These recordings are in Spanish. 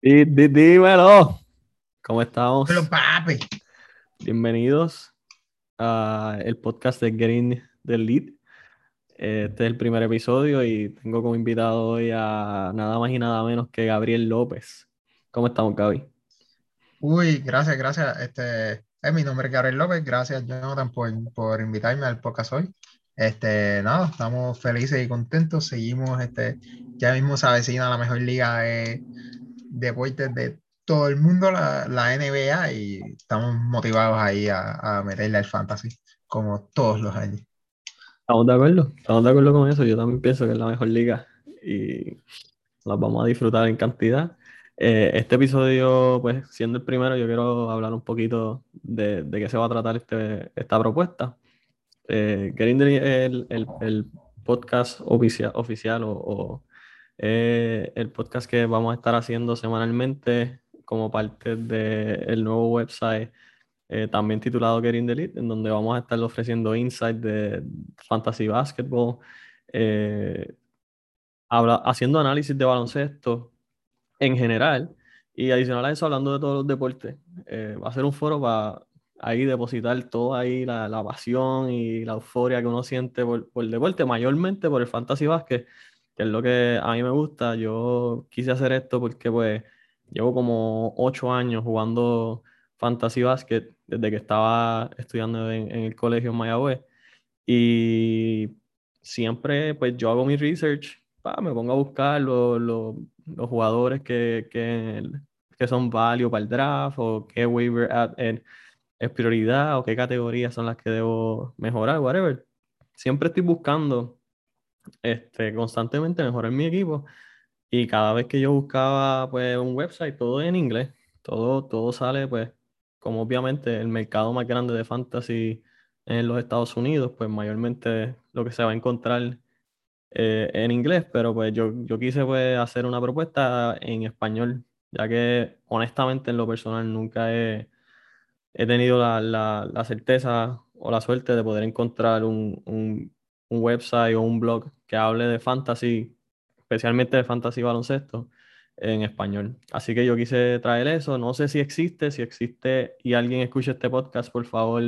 Y, dímelo, ¿cómo estamos? Pero papi. Bienvenidos a el podcast de Getting the Lead. Este es el primer episodio y tengo como invitado hoy a nada más y nada menos que Gabriel López. ¿Cómo estamos, Gaby? Uy, gracias, gracias. Este, es mi nombre es Gabriel López. Gracias, Jonathan, por, por invitarme al podcast hoy. Este, nada, estamos felices y contentos. Seguimos, este, ya mismo se avecina la mejor liga de deportes de todo el mundo, la, la NBA, y estamos motivados ahí a, a meterle al fantasy, como todos los años. Estamos de acuerdo, estamos de acuerdo con eso. Yo también pienso que es la mejor liga y las vamos a disfrutar en cantidad. Eh, este episodio, pues siendo el primero, yo quiero hablar un poquito de, de qué se va a tratar este, esta propuesta. Eh, el, el, el, podcast oficial, oficial o, o eh, el podcast que vamos a estar haciendo semanalmente como parte del nuevo website, eh, también titulado Getting the Lead, en donde vamos a estar ofreciendo insights de fantasy basketball, eh, habla, haciendo análisis de baloncesto en general y adicional a eso hablando de todos los deportes. va a ser un foro para ahí depositar toda ahí la, la, pasión y la euforia que uno siente por, por el deporte, mayormente por el fantasy basket que es lo que a mí me gusta. Yo quise hacer esto porque pues llevo como ocho años jugando fantasy basket desde que estaba estudiando en, el colegio en Mayagüez y siempre pues yo hago mi research, me pongo a buscar los, los, jugadores que, que, que son válidos para el draft o qué waiver es prioridad o qué categorías son las que debo mejorar, whatever. Siempre estoy buscando este, constantemente mejorar mi equipo. Y cada vez que yo buscaba pues un website, todo en inglés, todo, todo sale pues como obviamente el mercado más grande de fantasy en los Estados Unidos, pues mayormente lo que se va a encontrar eh, en inglés, pero pues yo, yo quise pues hacer una propuesta en español, ya que honestamente en lo personal nunca he, he tenido la, la, la, certeza o la suerte de poder encontrar un, un, un website o un blog que hable de fantasy, especialmente de fantasy baloncesto, en español. Así que yo quise traer eso. No sé si existe, si existe y alguien escucha este podcast, por favor,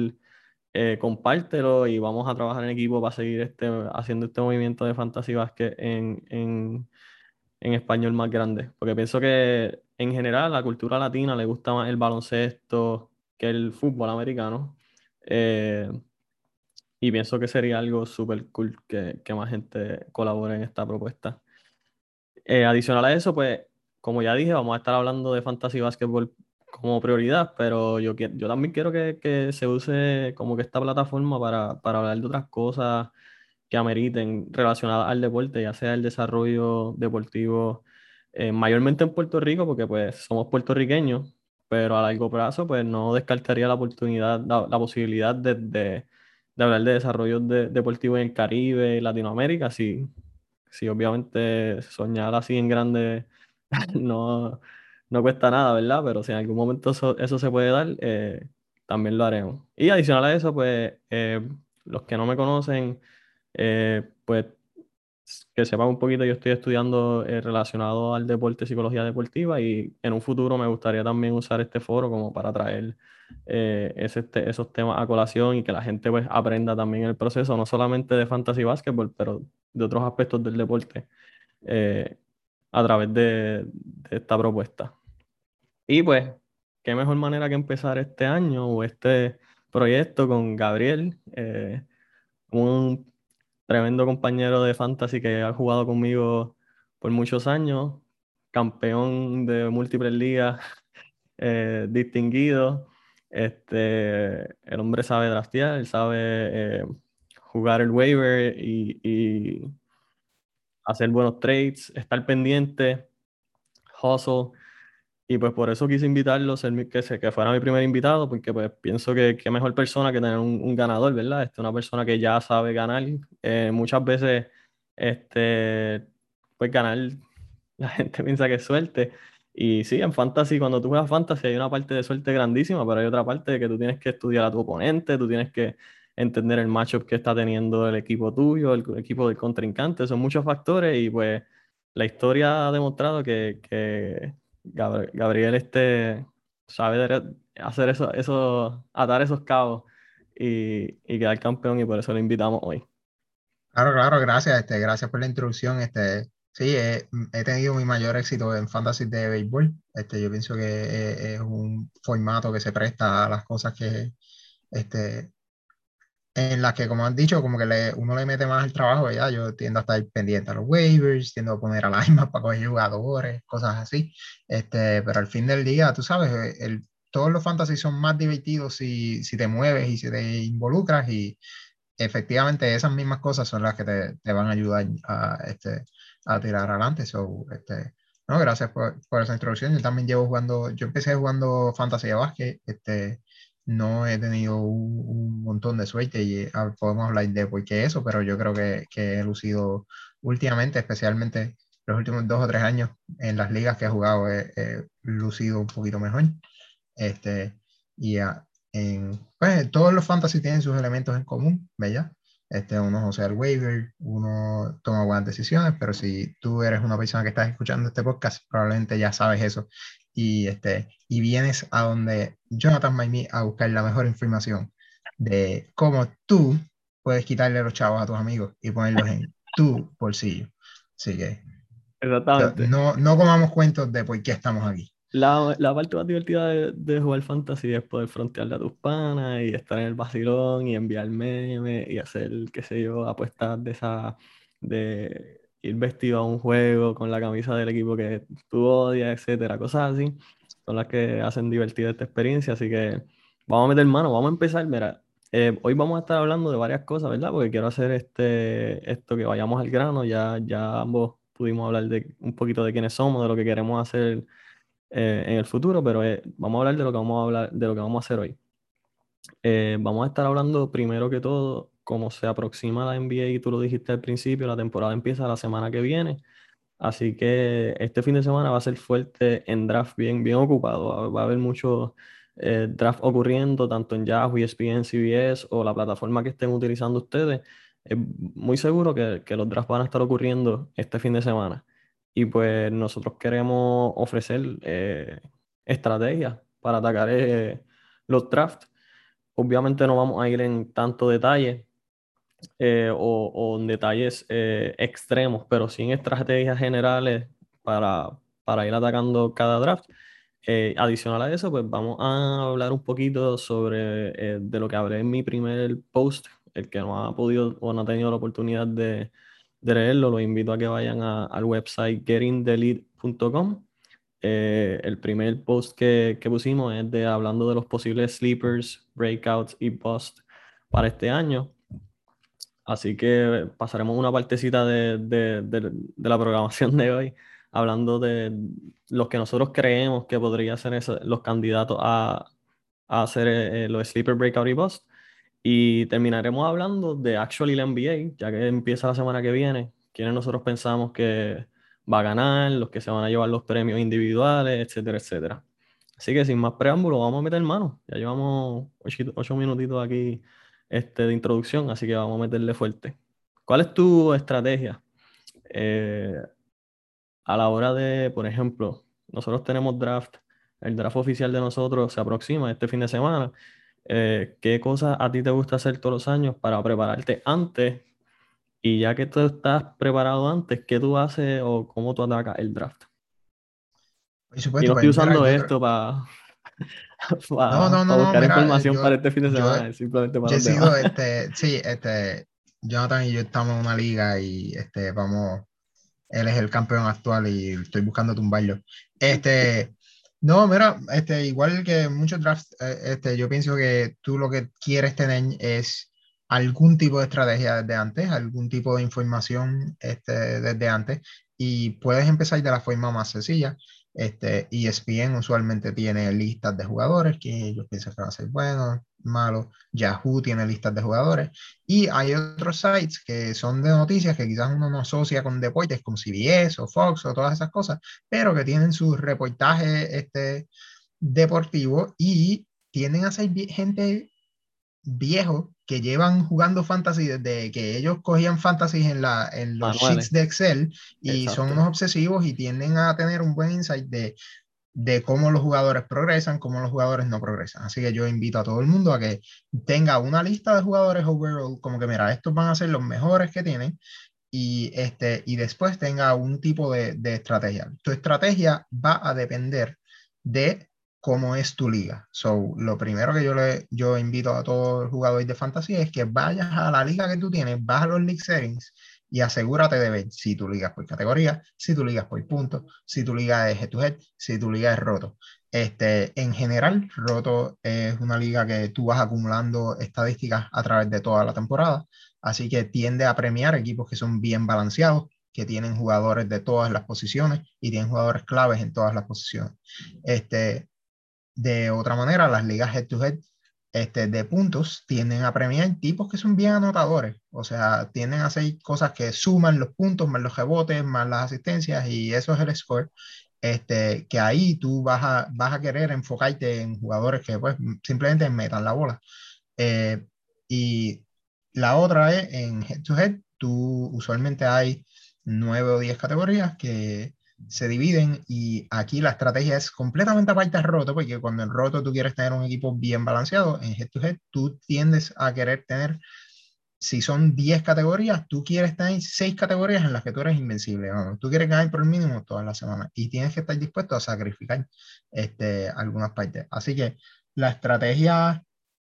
eh, compártelo y vamos a trabajar en equipo para seguir este, haciendo este movimiento de fantasy basket en, en, en español más grande. Porque pienso que en general la cultura latina le gusta más el baloncesto que el fútbol americano. Eh, y pienso que sería algo súper cool que, que, más gente colabore en esta propuesta. Eh, adicional a eso, pues, como ya dije, vamos a estar hablando de fantasy basketball como prioridad, pero yo, yo también quiero que, que se use como que esta plataforma para, para hablar de otras cosas que ameriten relacionadas al deporte, ya sea el desarrollo deportivo, eh, mayormente en Puerto Rico, porque pues somos puertorriqueños, pero a largo plazo pues no descartaría la oportunidad, la, la posibilidad de, de hablar de desarrollo de, deportivo en el Caribe, Latinoamérica, si, si obviamente soñar así en grande no, no cuesta nada, ¿verdad? Pero si en algún momento eso, eso se puede dar, eh, también lo haremos. Y adicional a eso, pues eh, los que no me conocen, eh, pues que sepan un poquito, yo estoy estudiando relacionado al deporte, psicología deportiva y en un futuro me gustaría también usar este foro como para traer eh, ese, esos temas a colación y que la gente pues aprenda también el proceso, no solamente de fantasy basketball, pero de otros aspectos del deporte eh, a través de, esta propuesta. Y pues, qué mejor manera que empezar este año o este proyecto con Gabriel, eh, un tremendo compañero de fantasy que ha jugado conmigo por muchos años, campeón de múltiples ligas, distinguido, este, el hombre sabe draftear, él sabe eh, jugar el waiver y, hacer buenos trades, estar pendiente, hustle. Y pues por eso quise invitarlo, que, que fuera mi primer invitado, porque pues pienso que qué mejor persona que tener un, ganador, ¿verdad? Este, una persona que ya sabe ganar. Eh, muchas veces, este, pues ganar, la gente piensa que es suerte, y sí, en fantasy, cuando tú juegas fantasy hay una parte de suerte grandísima, pero hay otra parte de que tú tienes que estudiar a tu oponente, tú tienes que entender el matchup que está teniendo el equipo tuyo, el equipo del contrincante, son muchos factores y pues la historia ha demostrado que, que, Gabriel este, sabe hacer eso, eso, atar esos cabos y, y quedar campeón y por eso lo invitamos hoy. Claro, claro, gracias, este, gracias por la introducción. Este, sí, he, tenido mi mayor éxito en fantasy de béisbol. Este, yo pienso que es, un formato que se presta a las cosas que, este, en las que, como han dicho, como que le, uno le mete más el trabajo, ya yo tiendo a estar pendiente a los waivers, tiendo a poner alarmas para coger jugadores, cosas así. Este, pero al fin del día, tú sabes, el, todos los fantasy son más divertidos si, si te mueves y si te involucras y efectivamente esas mismas cosas son las que te, te van a ayudar a, este, a tirar adelante. So, este, no, gracias por, por, esa introducción. Yo también llevo jugando, yo empecé jugando fantasy de básquet, este, no he tenido un, montón de suerte y ah, podemos hablar de por qué eso, pero yo creo que, que, he lucido últimamente, especialmente los últimos dos o tres años en las ligas que he jugado, he, lucido un poquito mejor. Este, y en, pues, todos los fantasy tienen sus elementos en común, ¿verdad? Este, uno o sea el waiver, uno toma buenas decisiones, pero si tú eres una persona que estás escuchando este podcast, probablemente ya sabes eso y, este, y vienes a donde Jonathan Maimí a buscar la mejor información de cómo tú puedes quitarle los chavos a tus amigos y ponerlos en tu bolsillo. Así que Exactamente. No, no comamos cuentos de por qué estamos aquí. La, la parte más divertida de, de, jugar fantasy es poder frontearle a tus panas y estar en el vacilón y enviar memes y hacer, qué sé yo, apuestas de esa, de ir vestido a un juego con la camisa del equipo que tú odias, etcétera, cosas así, son las que hacen divertida esta experiencia. Así que vamos a meter mano, vamos a empezar. Mira, eh, hoy vamos a estar hablando de varias cosas, ¿verdad? Porque quiero hacer este, esto que vayamos al grano. Ya, ya ambos pudimos hablar de un poquito de quiénes somos, de lo que queremos hacer eh, en el futuro, pero eh, vamos a hablar de lo que vamos a hablar, de lo que vamos a hacer hoy. vamos a estar hablando primero que todo como se aproxima la NBA y tú lo dijiste al principio, la temporada empieza la semana que viene. Así que este fin de semana va a ser fuerte en draft, bien, bien ocupado. Va a haber mucho eh, draft ocurriendo, tanto en Yahoo, ESPN, CBS o la plataforma que estén utilizando ustedes. Es muy seguro que, que los drafts van a estar ocurriendo este fin de semana. Y pues nosotros queremos ofrecer eh, estrategias para atacar eh, los drafts. Obviamente no vamos a ir en tanto detalle, eh, o, en detalles eh, extremos, pero sin estrategias generales para, para ir atacando cada draft. Eh, adicional a eso, pues vamos a hablar un poquito sobre de lo que hablé en mi primer post. El que no ha podido o no ha tenido la oportunidad de, de leerlo, lo invito a que vayan al website gettingthelead.com. el primer post que, que, pusimos es de hablando de los posibles sleepers, breakouts y bust para este año. Así que pasaremos una partecita de, de, de, la programación de hoy hablando de los que nosotros creemos que podrían ser los candidatos a, a hacer eh, los Sleeper Breakout y Bust. Y terminaremos hablando de Actually la NBA, ya que empieza la semana que viene, quienes nosotros pensamos que va a ganar, los que se van a llevar los premios individuales, etcétera, etcétera. Así que sin más preámbulo, vamos a meter mano. Ya llevamos ocho minutitos aquí este, de introducción, así que vamos a meterle fuerte. ¿Cuál es tu estrategia eh, a la hora de, por ejemplo, nosotros tenemos draft, el draft oficial de nosotros se aproxima este fin de semana. Eh, ¿Qué cosas a ti te gusta hacer todos los años para prepararte antes? Y ya que tú estás preparado antes, ¿qué tú haces o cómo tú atacas el draft? Yo no estoy pues, usando esto para no, no, no, buscar información para este fin de semana, simplemente para yo he sido, este, sí, este, Jonathan y yo estamos en una liga y este, vamos, él es el campeón actual y estoy buscando tumbarlo. Este, no, mira, este, igual que muchos drafts, eh, este, yo pienso que tú lo que quieres tener es algún tipo de estrategia desde antes, algún tipo de información este, desde antes, y puedes empezar de la forma más sencilla. Este, ESPN usualmente tiene listas de jugadores que ellos piensan que van a ser buenos, malos. Yahoo tiene listas de jugadores. Y hay otros sites que son de noticias que quizás uno no asocia con deportes como CBS o Fox o todas esas cosas, pero que tienen sus reportajes este, deportivos y tienden a ser gente viejo que llevan jugando fantasy desde que ellos cogían fantasy en, la, en los sheets de Excel y son unos obsesivos y tienden a tener un buen insight de de cómo los jugadores progresan, cómo los jugadores no progresan. Así que yo invito a todo el mundo a que tenga una lista de jugadores overall, como que mira, estos van a ser los mejores que tienen y, este, y después tenga un tipo de, de estrategia. Tu estrategia va a depender de cómo es tu liga. So, lo primero que yo le yo invito a todos los jugadores de fantasy es que vayas a la liga que tú tienes, vas a los league settings y asegúrate de ver si tu liga es por categoría, si tu liga es por puntos, si tu liga es head to head, si tu liga es roto. Este, en general, roto es una liga que tú vas acumulando estadísticas a través de toda la temporada, así que tiende a premiar equipos que son bien balanceados, que tienen jugadores de todas las posiciones y tienen jugadores claves en todas las posiciones. Este, de otra manera, las ligas head to head este, de puntos tienden a premiar tipos que son bien anotadores, o sea, tienden a hacer cosas que suman los puntos, más los rebotes, más las asistencias, y eso es el score. Este, que ahí tú vas a, vas a querer enfocarte en jugadores que pues, simplemente metan la bola. Eh, y la otra es en head to head, tú usualmente hay nueve o diez categorías que se dividen y aquí la estrategia es completamente aparte del roto, porque cuando en roto tú quieres tener un equipo bien balanceado, en head to head tú tiendes a querer tener, si son 10 categorías, tú quieres tener 6 categorías en las que tú eres invencible, tú quieres ganar por el mínimo todas las semanas y tienes que estar dispuesto a sacrificar este, algunas partes. Así que la estrategia,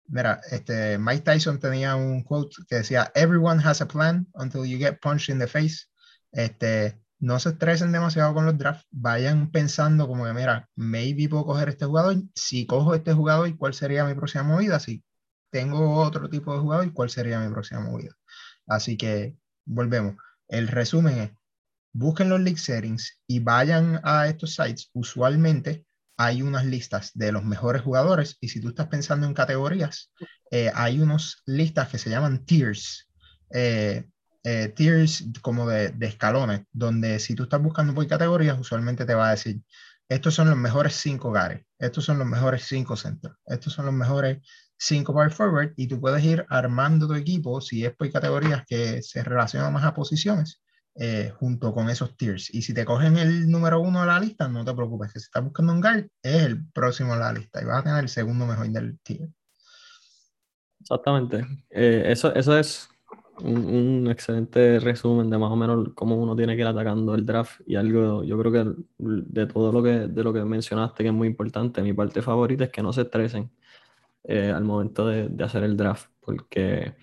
mira, este, Mike Tyson tenía un quote que decía, everyone has a plan until you get punched in the face. Este, no se estresen demasiado con los drafts, vayan pensando como que, mira, maybe puedo coger este jugador, si cojo este jugador, ¿cuál sería mi próxima movida? Si tengo otro tipo de jugador, ¿cuál sería mi próxima movida? Así que volvemos. El resumen es, busquen los league settings y vayan a estos sites. Usualmente hay unas listas de los mejores jugadores y si tú estás pensando en categorías, eh, hay unas listas que se llaman tiers. Eh, eh, tiers como de, escalones, donde si tú estás buscando por categorías, usualmente te va a decir, estos son los mejores cinco gares, estos son los mejores cinco centros, estos son los mejores cinco power forward, y tú puedes ir armando tu equipo, si es por categorías que se relacionan más a posiciones, eh, junto con esos tiers. Y si te cogen el número uno de la lista, no te preocupes, que si estás buscando un guard, es el próximo de la lista y vas a tener el segundo mejor del tier. Exactamente. Eh, eso, eso es un, excelente resumen de más o menos cómo uno tiene que ir atacando el draft y algo, yo creo que de todo lo que, de lo que mencionaste que es muy importante, mi parte favorita es que no se estresen eh, al momento de, de, hacer el draft, porque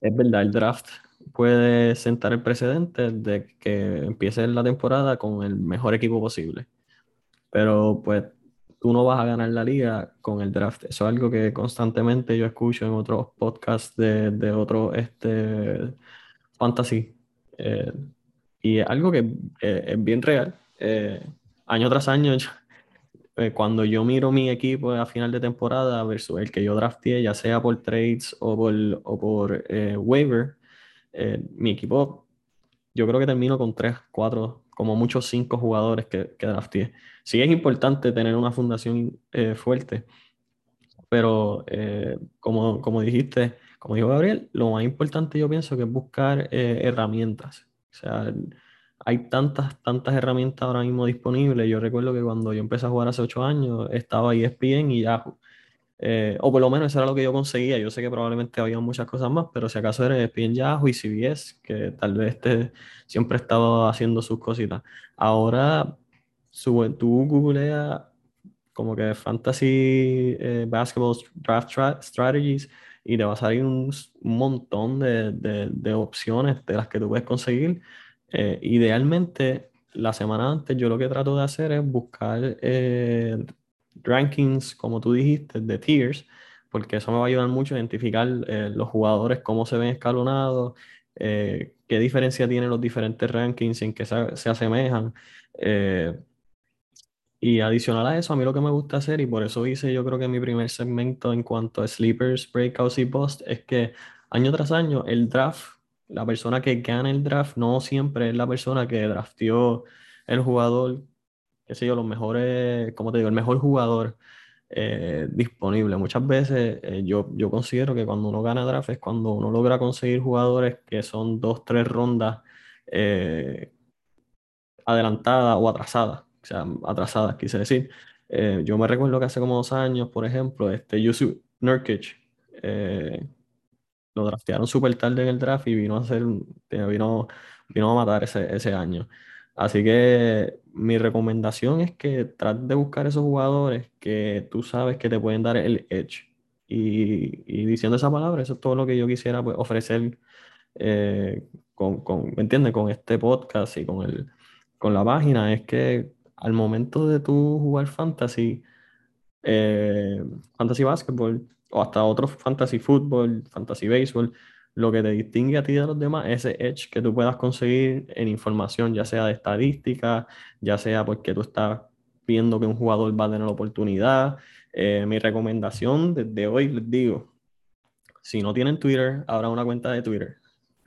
es verdad, el draft puede sentar el precedente de que empiece la temporada con el mejor equipo posible, pero pues tú no vas a ganar la liga con el draft. Eso es algo que constantemente yo escucho en otros podcasts de, de otro este, fantasy. Eh, y es algo que eh, es bien real. Eh, año tras año, cuando yo miro mi equipo a final de temporada versus el que yo drafté, ya sea por trades o por, o por waiver, mi equipo, yo creo que termino con 3, 4, como muchos 5 jugadores que, que drafté sí es importante tener una fundación eh, fuerte, pero eh, como, como dijiste, como dijo Gabriel, lo más importante yo pienso que es buscar eh, herramientas. O sea, hay tantas, tantas herramientas ahora mismo disponibles. Yo recuerdo que cuando yo empecé a jugar hace ocho años, estaba ESPN y Yahoo. O por lo menos eso era lo que yo conseguía. Yo sé que probablemente había muchas cosas más, pero si acaso era ESPN, Yahoo y CBS, que tal vez este siempre estaba haciendo sus cositas. Ahora tú googleas como que Fantasy eh, Basketball Draft Strategies y te va a salir un, montón de, de, opciones de las que tú puedes conseguir. Eh, idealmente, la semana antes yo lo que trato de hacer es buscar eh, rankings, como tú dijiste, de tiers, porque eso me va a ayudar mucho a identificar los jugadores, cómo se ven escalonados, qué diferencia tienen los diferentes rankings, en qué se, se asemejan. Y adicional a eso, a mí lo que me gusta hacer, y por eso hice yo creo que mi primer segmento en cuanto a sleepers, breakouts y post, es que año tras año el draft, la persona que gana el draft no siempre es la persona que draftió el jugador, qué sé yo, los mejores, como te digo, el mejor jugador eh, disponible. Muchas veces eh, yo, yo considero que cuando uno gana draft es cuando uno logra conseguir jugadores que son dos, tres rondas eh, adelantadas o atrasadas o sea, atrasadas, quise decir. Yo me recuerdo que hace como dos años, por ejemplo, este Yusuf Nurkic lo draftearon súper tarde en el draft y vino a hacer, vino, vino a matar ese, ese año. Así que mi recomendación es que trates de buscar esos jugadores que tú sabes que te pueden dar el edge. Y, diciendo esa palabra, eso es todo lo que yo quisiera pues, ofrecer eh, con, con, ¿me entiendes? Con este podcast y con, el, con la página, es que al momento de tú jugar fantasy, eh, fantasy basketball o hasta otro fantasy fútbol, fantasy baseball, lo que te distingue a ti de los demás es ese edge que tú puedas conseguir en información, ya sea de estadística, ya sea porque tú estás viendo que un jugador va a tener oportunidad. Eh, mi recomendación desde hoy les digo, si no tienen Twitter, abran una cuenta de Twitter.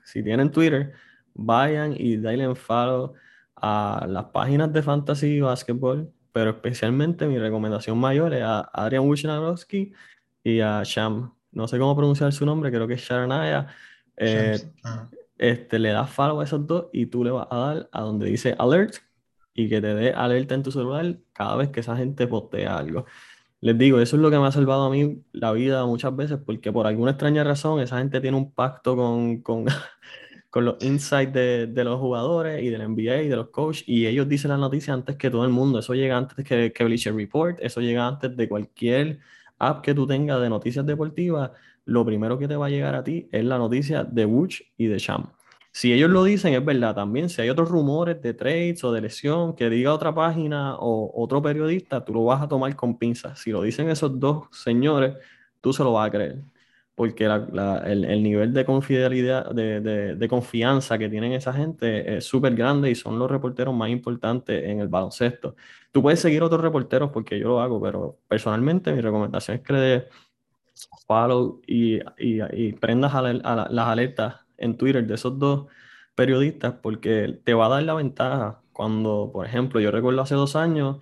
Si tienen Twitter, vayan y denle follow a las páginas de fantasy basketball, pero especialmente mi recomendación mayor es a Adrian Wojnarowski y a Sham no sé cómo pronunciar su nombre, creo que es Sharanaya, eh, este, le das follow a esos dos y tú le vas a dar a donde dice alert y que te dé alerta en tu celular cada vez que esa gente postea algo. Les digo, eso es lo que me ha salvado a mí la vida muchas veces, porque por alguna extraña razón esa gente tiene un pacto con, con, con los insights de, de, los jugadores y del NBA y de los coaches, y ellos dicen la noticia antes que todo el mundo. Eso llega antes que, que Bleacher Report, eso llega antes de cualquier app que tú tengas de noticias deportivas, lo primero que te va a llegar a ti es la noticia de Wooch y de Sham. Si ellos lo dicen, es verdad también. Si hay otros rumores de trades o de lesión que diga otra página o otro periodista, tú lo vas a tomar con pinzas. Si lo dicen esos dos señores, tú se lo vas a creer porque el, nivel de confidencialidad, de, confianza que tienen esa gente es súper grande y son los reporteros más importantes en el baloncesto. Tú puedes seguir otros reporteros porque yo lo hago, pero personalmente mi recomendación es que le follow y, prendas las alertas en Twitter de esos dos periodistas porque te va a dar la ventaja cuando, por ejemplo, yo recuerdo hace dos años,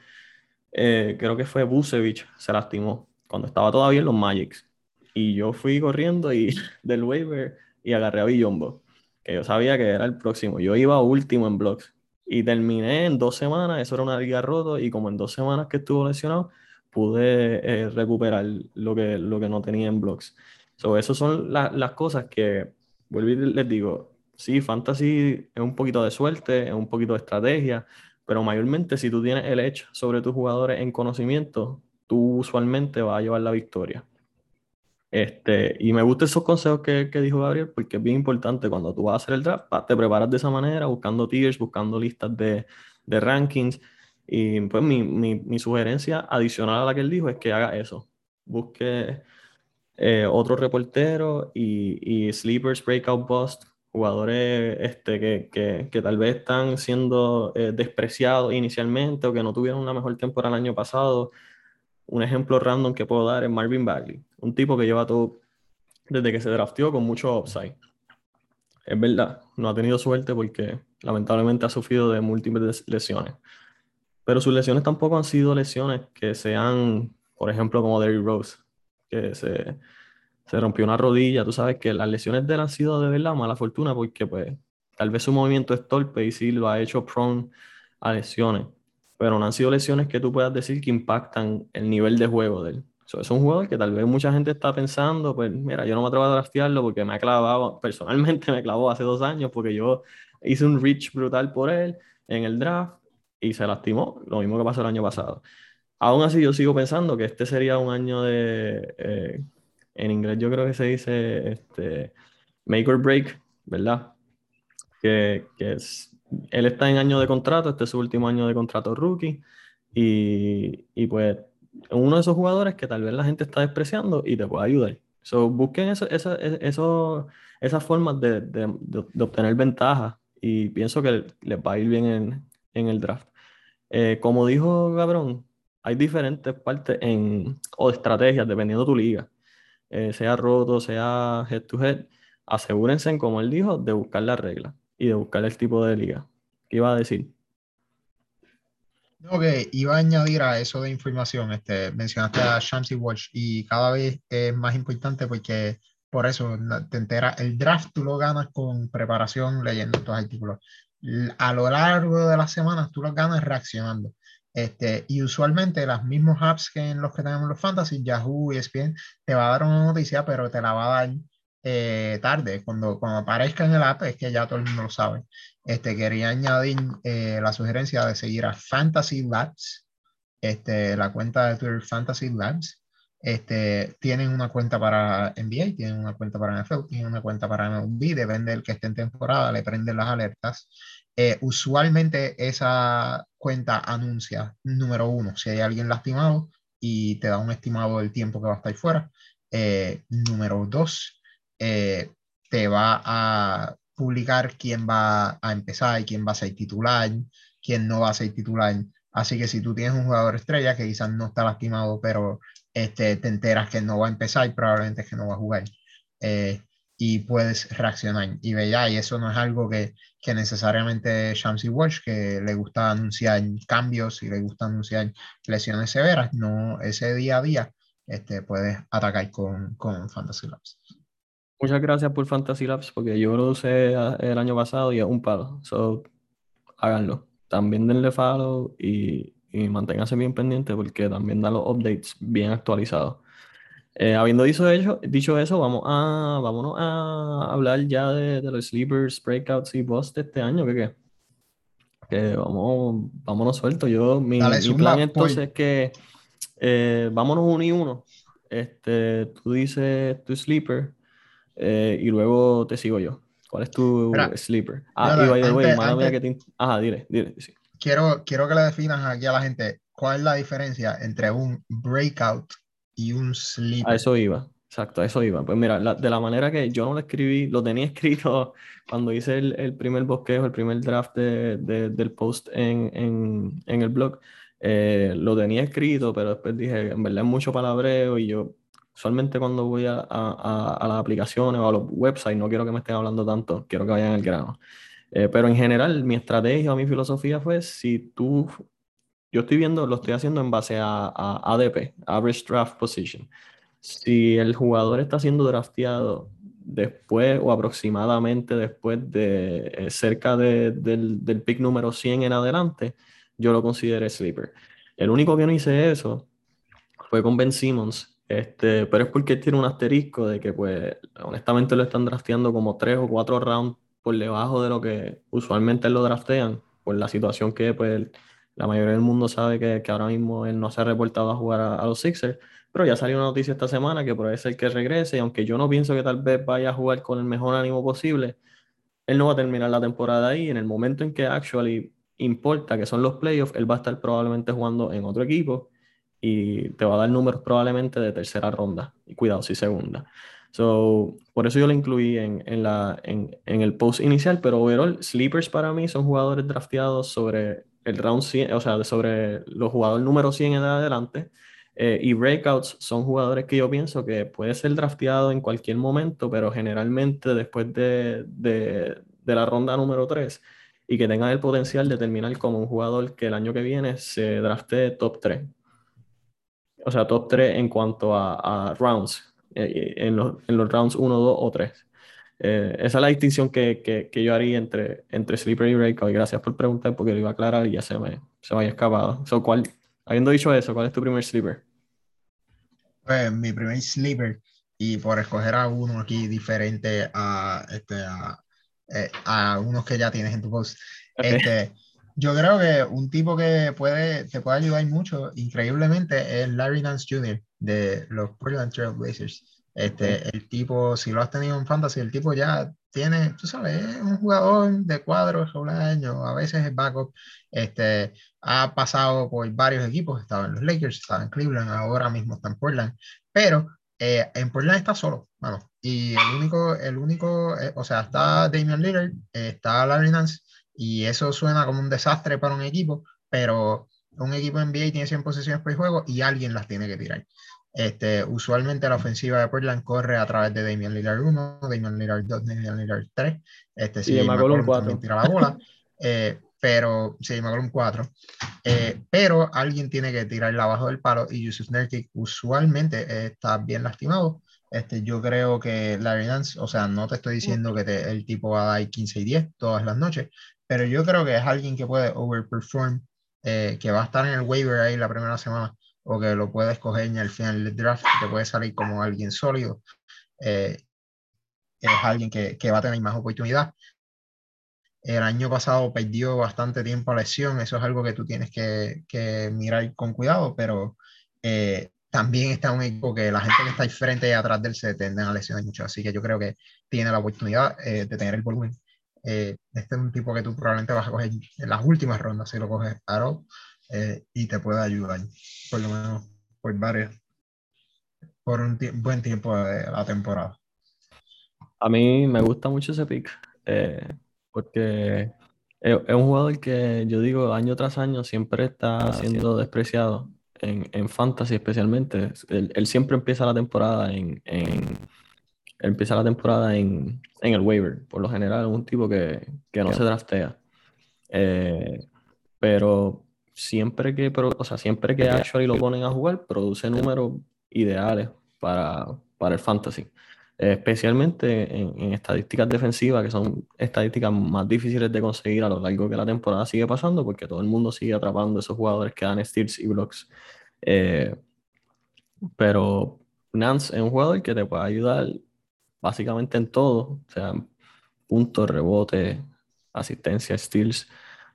eh, creo que fue Busevich, se lastimó, cuando estaba todavía en los Magics y yo fui corriendo y del waiver y agarré a Billombo, que yo sabía que era el próximo. Yo iba último en blocks y terminé en dos semanas, eso era una liga roto y como en dos semanas que estuvo lesionado, pude eh, recuperar lo que, lo que no tenía en blocks. So, esas son las cosas que, vuelvo y les digo, sí, fantasy es un poquito de suerte, es un poquito de estrategia, pero mayormente si tú tienes el hecho sobre tus jugadores en conocimiento, tú usualmente vas a llevar la victoria. Este, y me gustan esos consejos que, que, dijo Gabriel porque es bien importante cuando tú vas a hacer el draft, te preparas de esa manera, buscando tiers, buscando listas de, de rankings. Y pues mi, mi, mi, sugerencia adicional a la que él dijo es que haga eso. Busque eh, otro reportero y, y, sleepers, breakout bust, jugadores este, que, que, que tal vez están siendo eh, despreciados inicialmente o que no tuvieron una mejor temporada el año pasado un ejemplo random que puedo dar es Marvin Bagley, un tipo que lleva todo desde que se drafteó con mucho upside. Es verdad, no ha tenido suerte porque lamentablemente ha sufrido de múltiples lesiones. Pero sus lesiones tampoco han sido lesiones que sean, por ejemplo, como Derrick Rose, que se, se rompió una rodilla. Tú sabes que las lesiones de él han sido de verdad mala fortuna porque pues tal vez su movimiento es torpe y sí lo ha hecho prone a lesiones pero no han sido lesiones que tú puedas decir que impactan el nivel de juego de él. Es un jugador que tal vez mucha gente está pensando, pues mira, yo no me atrevo a draftearlo porque me ha clavado, personalmente me clavó hace dos años porque yo hice un reach brutal por él en el draft y se lastimó, lo mismo que pasó el año pasado. Aún así, yo sigo pensando que este sería un año de, eh, en inglés yo creo que se dice este, make or break, ¿verdad? Que, que es, él está en año de contrato, este es su último año de contrato rookie, y, y pues uno de esos jugadores que tal vez la gente está despreciando y te puede ayudar. So, busquen eso, eso, eso, esas formas de, de, de, obtener ventaja y pienso que les va a ir bien en, en el draft. Eh, como dijo Gabrón, hay diferentes partes en, o estrategias dependiendo de tu liga, eh, sea roto, sea head to head. Asegúrense, como él dijo, de buscar la regla y de buscar el tipo de liga. ¿Qué iba a decir? Ok, iba a añadir a eso de información, este, mencionaste a Shamsi Watch y cada vez es más importante porque por eso te enteras, el draft tú lo ganas con preparación leyendo estos artículos. A lo largo de las semanas tú lo ganas reaccionando. Este, y usualmente los mismos apps que en los que tenemos los fantasy, Yahoo y ESPN, te va a dar una noticia, pero te la va a dar eh, tarde. Cuando, cuando aparezca en el app es que ya todo el mundo lo sabe. Este, quería añadir eh, la sugerencia de seguir a Fantasy Labs, este, la cuenta de Twitter Fantasy Labs. Este, tienen una cuenta para NBA, tienen una cuenta para NFL, tienen una cuenta para MLB, depende del que esté en temporada, le prenden las alertas. Eh, usualmente esa cuenta anuncia, número uno, si hay alguien lastimado y te da un estimado del tiempo que va a estar fuera. Eh, número dos, eh, te va a publicar quién va a empezar, quién va a ser titular, quién no va a ser titular. Así que si tú tienes un jugador estrella que quizás no está lastimado, pero este, te enteras que no va a empezar y probablemente es que no va a jugar. Eh, y puedes reaccionar. Y veía, y eso no es algo que, que necesariamente Shamsi Walsh, que le gusta anunciar cambios y le gusta anunciar lesiones severas, no ese día a día este, puedes atacar con, con Fantasy Labs. Muchas gracias por Fantasy Labs, porque yo lo usé el año pasado y es un palo. So, háganlo. También denle follow y y manténgase bien pendiente porque también da los updates bien actualizados. Eh, habiendo dicho, eso, dicho eso, vamos a, vámonos a hablar ya de, de los sleepers, breakouts y busts de este año. ¿Qué qué? Que vamos, vámonos sueltos. Yo, mi, mi plan entonces es que eh, vámonos uno y uno. Este, tú dices tu sleeper eh, y luego te sigo yo. ¿Cuál es tu sleeper? Ah, y by the way, que te... Ajá, dile, dile, sí quiero, quiero que le definas aquí a la gente cuál es la diferencia entre un breakout y un sleep. A eso iba, exacto, a eso iba. Pues mira, de la manera que yo no lo escribí, lo tenía escrito cuando hice el, el primer bosquejo, el primer draft de, de, del post en, en, en el blog, eh, lo tenía escrito, pero después dije, en verdad es mucho palabreo y yo usualmente cuando voy a, a, a, las aplicaciones o a los websites no quiero que me estén hablando tanto, quiero que vayan al grano. Eh, pero en general, mi estrategia o mi filosofía fue, si tú, yo estoy viendo, lo estoy haciendo en base a, a ADP, Average Draft Position. Si el jugador está siendo drafteado después o aproximadamente después de eh, cerca de, del, del pick número 100 en adelante, yo lo considero sleeper. El único que no hice eso fue con Ben Simmons, este, pero es porque tiene un asterisco de que, pues, honestamente lo están drafteando como tres o cuatro rounds por debajo de lo que usualmente lo draftean, por la situación que pues, la mayoría del mundo sabe que, que ahora mismo él no se ha reportado a jugar a, los Sixers, pero ya salió una noticia esta semana que puede ser que regrese, y aunque yo no pienso que tal vez vaya a jugar con el mejor ánimo posible, él no va a terminar la temporada ahí, en el momento en que actually importa, que son los playoffs, él va a estar probablemente jugando en otro equipo y te va a dar números probablemente de tercera ronda, y cuidado, si segunda. So, por eso yo lo incluí en, en, la, en, en, el post inicial, pero overall, sleepers para mí son jugadores drafteados sobre el round 100, o sea, sobre los jugadores número 100 en adelante. Eh, y breakouts son jugadores que yo pienso que puede ser drafteado en cualquier momento, pero generalmente después de, de, de la ronda número 3 y que tengan el potencial de terminar como un jugador que el año que viene se drafte top 3. O sea, top 3 en cuanto a, a rounds, eh, en, los, en, los, rounds 1, 2 o 3. Eh, esa es la distinción que, que, que, yo haría entre, entre sleeper y breakout. Y gracias por preguntar porque lo iba a aclarar y ya se me, se me había escapado. So, ¿cuál, habiendo dicho eso, ¿cuál es tu primer sleeper? Pues mi primer sleeper, y por escoger a uno aquí diferente a, este, a, eh, a unos que ya tienes en tu post, okay. este, yo creo que un tipo que puede, te puede ayudar mucho, increíblemente, es Larry Nance Jr. de los Portland Trail Blazers. Este, el tipo, si lo has tenido en fantasy, el tipo ya tiene, tú sabes, es un jugador de cuadros año, a veces es backup. Este, ha pasado por varios equipos, estaba en los Lakers, estaba en Cleveland, ahora mismo está en Portland, pero eh, en Portland está solo, bueno, y el único, el único, eh, o sea, está Damian Lillard, eh, está Larry Nance, y eso suena como un desastre para un equipo, pero un equipo NBA tiene 100 posiciones por juego y alguien las tiene que tirar. Este, usualmente la ofensiva de Portland corre a través de Damian Lillard 1, Damian Lillard 2, Damian Lillard 3. Este, sí, McCollum 4. tira la bola, eh, pero sí, McCollum 4. Eh, pero alguien tiene que tirarla abajo del palo y Yusuf Nurkic usualmente está bien lastimado. Este, yo creo que Larry Nance, o sea, no te estoy diciendo que te, el tipo va a dar 15 y 10 todas las noches, pero yo creo que es alguien que puede overperform eh, que va a estar en el waiver ahí la primera semana o que lo puedes coger en el final del draft, que puede salir como alguien sólido, eh, es alguien que, que, va a tener más oportunidad. El año pasado perdió bastante tiempo a lesión, eso es algo que tú tienes que, que mirar con cuidado, pero eh, también está un equipo que la gente que está ahí frente y atrás del se tienden a lesionar mucho, así que yo creo que tiene la oportunidad eh, de tener el volumen. Eh, este es un tipo que tú probablemente vas a coger en las últimas rondas si lo coges a y te puede ayudar, por lo menos por varios, por un buen tiempo de la temporada. A mí me gusta mucho ese pick porque es, un jugador que yo digo año tras año siempre está siendo despreciado en, en, fantasy especialmente. Él, siempre empieza la temporada en, en empieza la temporada en, en, el waiver. Por lo general es un tipo que, que no se draftea. Eh, pero siempre que, o sea, siempre que actually lo ponen a jugar, produce números ideales para, para el fantasy especialmente en, estadísticas defensivas, que son estadísticas más difíciles de conseguir a lo largo que la temporada sigue pasando, porque todo el mundo sigue atrapando esos jugadores que dan steals y blocks. Eh, pero Nance es un jugador que te puede ayudar básicamente en todo, o sea, puntos, rebote, asistencia, steals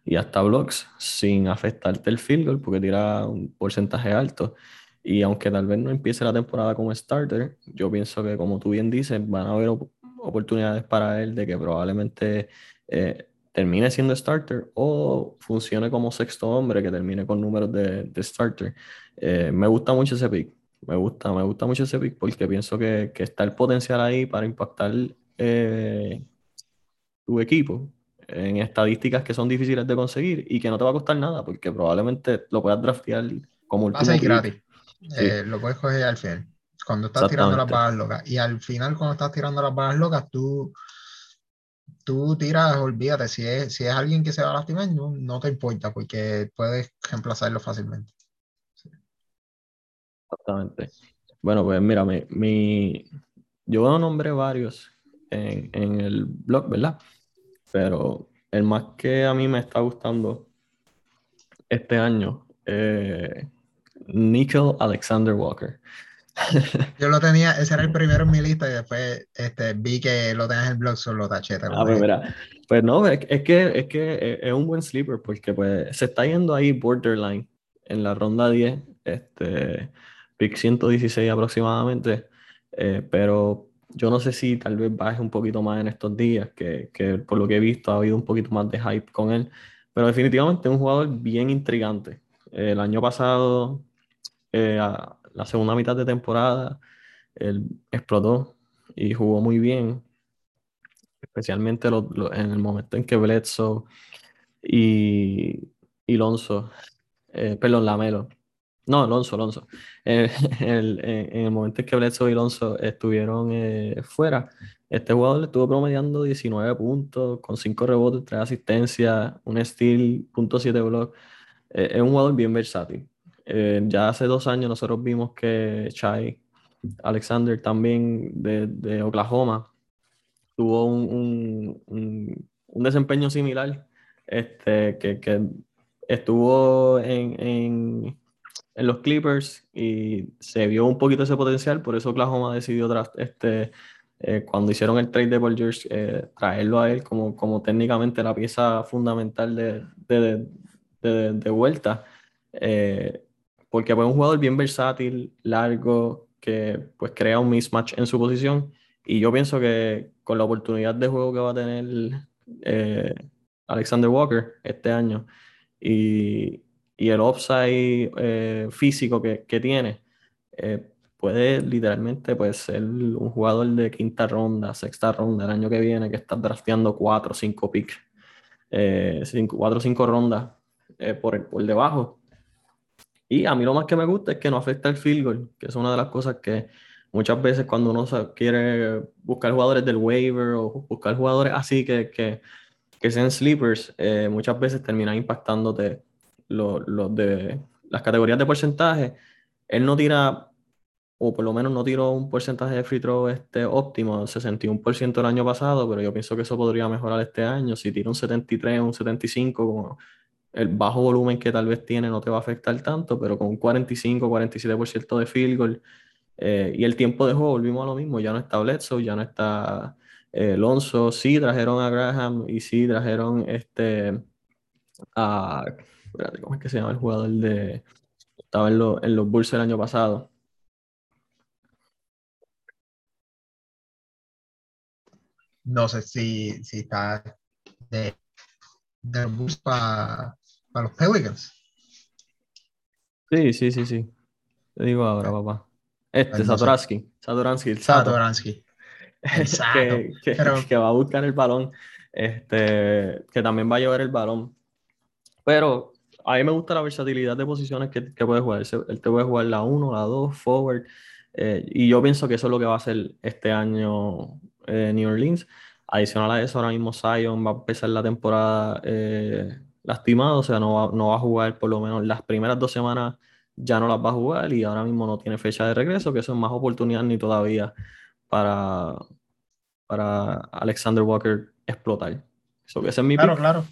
y hasta blocks, sin afectarte el field goal, porque tira un porcentaje alto. Y aunque tal vez no empiece la temporada como starter, yo pienso que como tú bien dices, van a haber oportunidades para él de que probablemente eh, termine siendo starter o funcione como sexto hombre que termine con números de, starter. Eh, me gusta mucho ese pick. Me gusta, me gusta mucho ese pick porque pienso que, está el potencial ahí para impactar eh, tu equipo en estadísticas que son difíciles de conseguir y que no te va a costar nada porque probablemente lo puedas draftear como último. Va a gratis. Eh, lo puedes coger al final. Cuando estás tirando las balas locas. Y al final, cuando estás tirando las balas locas, tú, tú tiras, olvídate, si es, si es alguien que se va a lastimar, no, no te importa, porque puedes reemplazarlo fácilmente. Exactamente. Bueno, pues mira, mi, mi, yo nombré varios en, en el blog, ¿verdad? Pero el más que a mí me está gustando este año eh, Nickel Alexander Walker. Yo lo tenía, ese era el primero en mi lista y después este, vi que lo tenías en el blog, solo taché. Ah, pues, pues no, es, que, es que es un buen sleeper porque pues se está yendo ahí borderline en la ronda 10, este, pick 116 aproximadamente, eh, pero yo no sé si tal vez baje un poquito más en estos días, que, que por lo que he visto ha habido un poquito más de hype con él, pero definitivamente es un jugador bien intrigante. El año pasado eh, la segunda mitad de temporada, él explotó y jugó muy bien, especialmente en el momento en que Bledsoe y, y Lonzo, eh, perdón, Lamelo, no, Lonzo, Lonzo, eh, en el momento en que Bledsoe y Lonzo estuvieron fuera, este jugador estuvo promediando 19 puntos, con 5 rebotes, 3 asistencias, un steal, punto .7 block. es un jugador bien versátil. Eh, ya hace dos años nosotros vimos que Chai Alexander también de, Oklahoma tuvo un, un, desempeño similar, este, que, estuvo en, en, los Clippers y se vio un poquito ese potencial, por eso Oklahoma decidió este, eh, cuando hicieron el trade de Paul George, eh, traerlo a él como, como técnicamente la pieza fundamental de, de, de vuelta porque fue un jugador bien versátil, largo, que pues crea un mismatch en su posición. Y yo pienso que con la oportunidad de juego que va a tener eh, Alexander Walker este año y, y el upside eh, físico que, que tiene, eh, puede literalmente pues, ser un jugador de quinta ronda, sexta ronda el año que viene, que está drafteando cuatro o cinco picks, cuatro o cinco rondas por, por debajo. Y a mí lo más que me gusta es que no afecta el field goal, que es una de las cosas que muchas veces cuando uno quiere buscar jugadores del waiver o buscar jugadores así que, que, que sean sleepers, eh, muchas veces terminan impactándote los, de las categorías de porcentaje. Él no tira, o por lo menos no tiró un porcentaje de free throw este óptimo, 61% el año pasado, pero yo pienso que eso podría mejorar este año. Si tira un 73, un 75, como el bajo volumen que tal vez tiene no te va a afectar tanto, pero con un 45, 47% de field goal eh, y el tiempo de juego, volvimos a lo mismo, ya no está Bledsoe, ya no está eh, Alonso, sí trajeron a Graham y sí trajeron este a, ¿cómo es que se llama el jugador de, estaba en, en los Bulls el año pasado? No sé si, si está de, de Bulls para los Pelicans. Sí, sí, sí, sí. Te digo ahora, papá. Este, Satoransky. Satoransky, el Satoransky. que, que, va a buscar el balón. Este, que también va a llevar el balón. Pero a mí me gusta la versatilidad de posiciones que, que puede jugar. Él te puede jugar la 1, la 2, forward. Eh, y yo pienso que eso es lo que va a hacer este año eh, New Orleans. Adicional a eso, ahora mismo Zion va a empezar la temporada eh, lastimado, o sea, no va, no va, a jugar por lo menos las primeras dos semanas ya no las va a jugar y ahora mismo no tiene fecha de regreso, que eso es más oportunidad ni todavía para, para Alexander Walker explotar. Eso que es mi Claro, claro.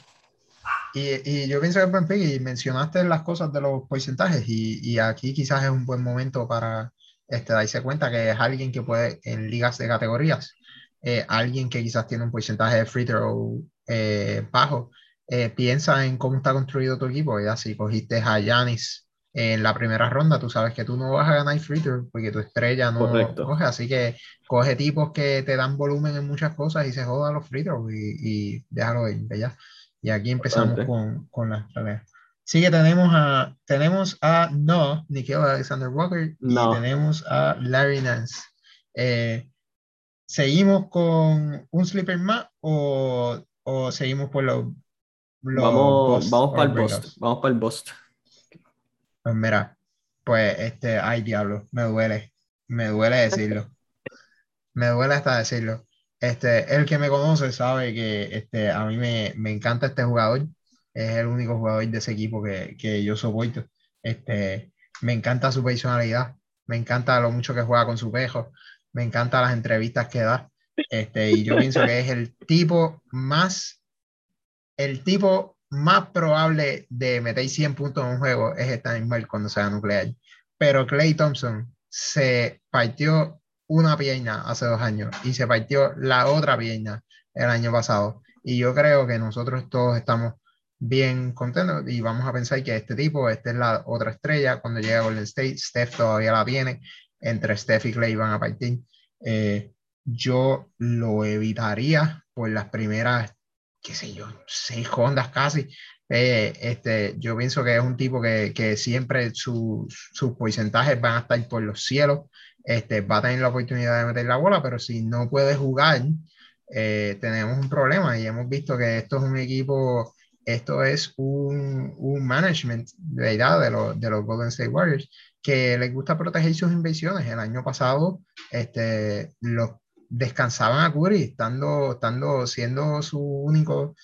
Y, y, yo pienso que buen pick y mencionaste las cosas de los porcentajes y, y, aquí quizás es un buen momento para este, darse cuenta que es alguien que puede en ligas de categorías, eh, alguien que quizás tiene un porcentaje de free throw eh, bajo, eh, piensa en cómo está construido tu equipo. Ya si cogiste a Yanis en la primera ronda, tú sabes que tú no vas a ganar free throw porque tu estrella no coge, así que coge tipos que te dan volumen en muchas cosas y se jodan los free throws y, y déjalo ir, ¿ya? Y aquí empezamos con, con las tareas. Sí que tenemos a, tenemos a no, Nikhil Alexander Walker y tenemos a Larry Nance. Eh, ¿Seguimos con un sleeper más o, o seguimos por los, vamos, vamos para el bust, vamos para el bust. Pues mira, pues este, ay diablo, me duele, me duele decirlo. me duele hasta decirlo. Este, el que me conoce sabe que este, a mí me, me encanta este jugador. Es el único jugador de ese equipo que, que yo soporto. Este, me encanta su personalidad. Me encanta lo mucho que juega con su pejo. Me encanta las entrevistas que da. Este, y yo pienso que es el tipo más, el tipo más probable de meter 100 puntos en un juego es misma cuando sea nuclear. Pero Clay Thompson se partió una pierna hace dos años y se partió la otra pierna el año pasado. Y yo creo que nosotros todos estamos bien contentos y vamos a pensar que este tipo, esta es la otra estrella. Cuando llega a Golden State, Steph todavía la tiene. Entre Steph y Clay van a partir. Eh, yo lo evitaría por las primeras, qué sé yo, seis ondas casi. Eh, este, yo pienso que es un tipo que, que siempre sus porcentajes van a estar por los cielos este, va a tener la oportunidad de meter la bola, pero si no puede jugar, eh, tenemos un problema y hemos visto que esto es un equipo, esto es un, un management de, de, los, de los Golden State Warriors que les gusta proteger sus inversiones. El año pasado este, los descansaban a Curry, estando, estando siendo su único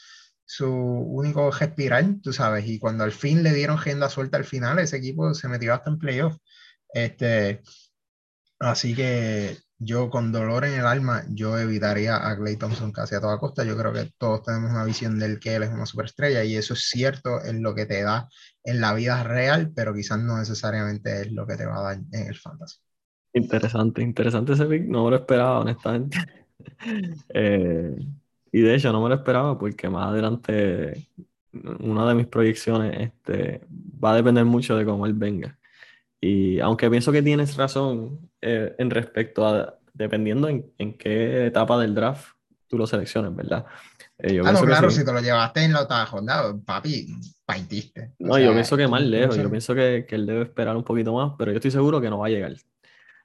su único respirar, tú sabes, y cuando al fin le dieron agenda suelta al final, ese equipo se metió hasta en playoff. Este, Así que yo con dolor en el alma, yo evitaría a Clay Thompson casi a toda costa. Yo creo que todos tenemos una visión del que él es una superestrella y eso es cierto en lo que te da en la vida real, pero quizás no necesariamente es lo que te va a dar en el fantasy. Interesante, interesante ese pick. No me lo esperaba, honestamente. Eh, y de hecho no me lo esperaba porque más adelante una de mis proyecciones este, va a depender mucho de cómo él venga. Y aunque pienso que tienes razón eh, en respecto a, dependiendo en, en, qué etapa del draft tú lo selecciones, ¿verdad? Eh, ah, no, claro, si te lo llevaste en la octava jornada, papi, paitiste. No, yo pienso que más lejos, yo pienso que, que, él debe esperar un poquito más, pero yo estoy seguro que no va a llegar.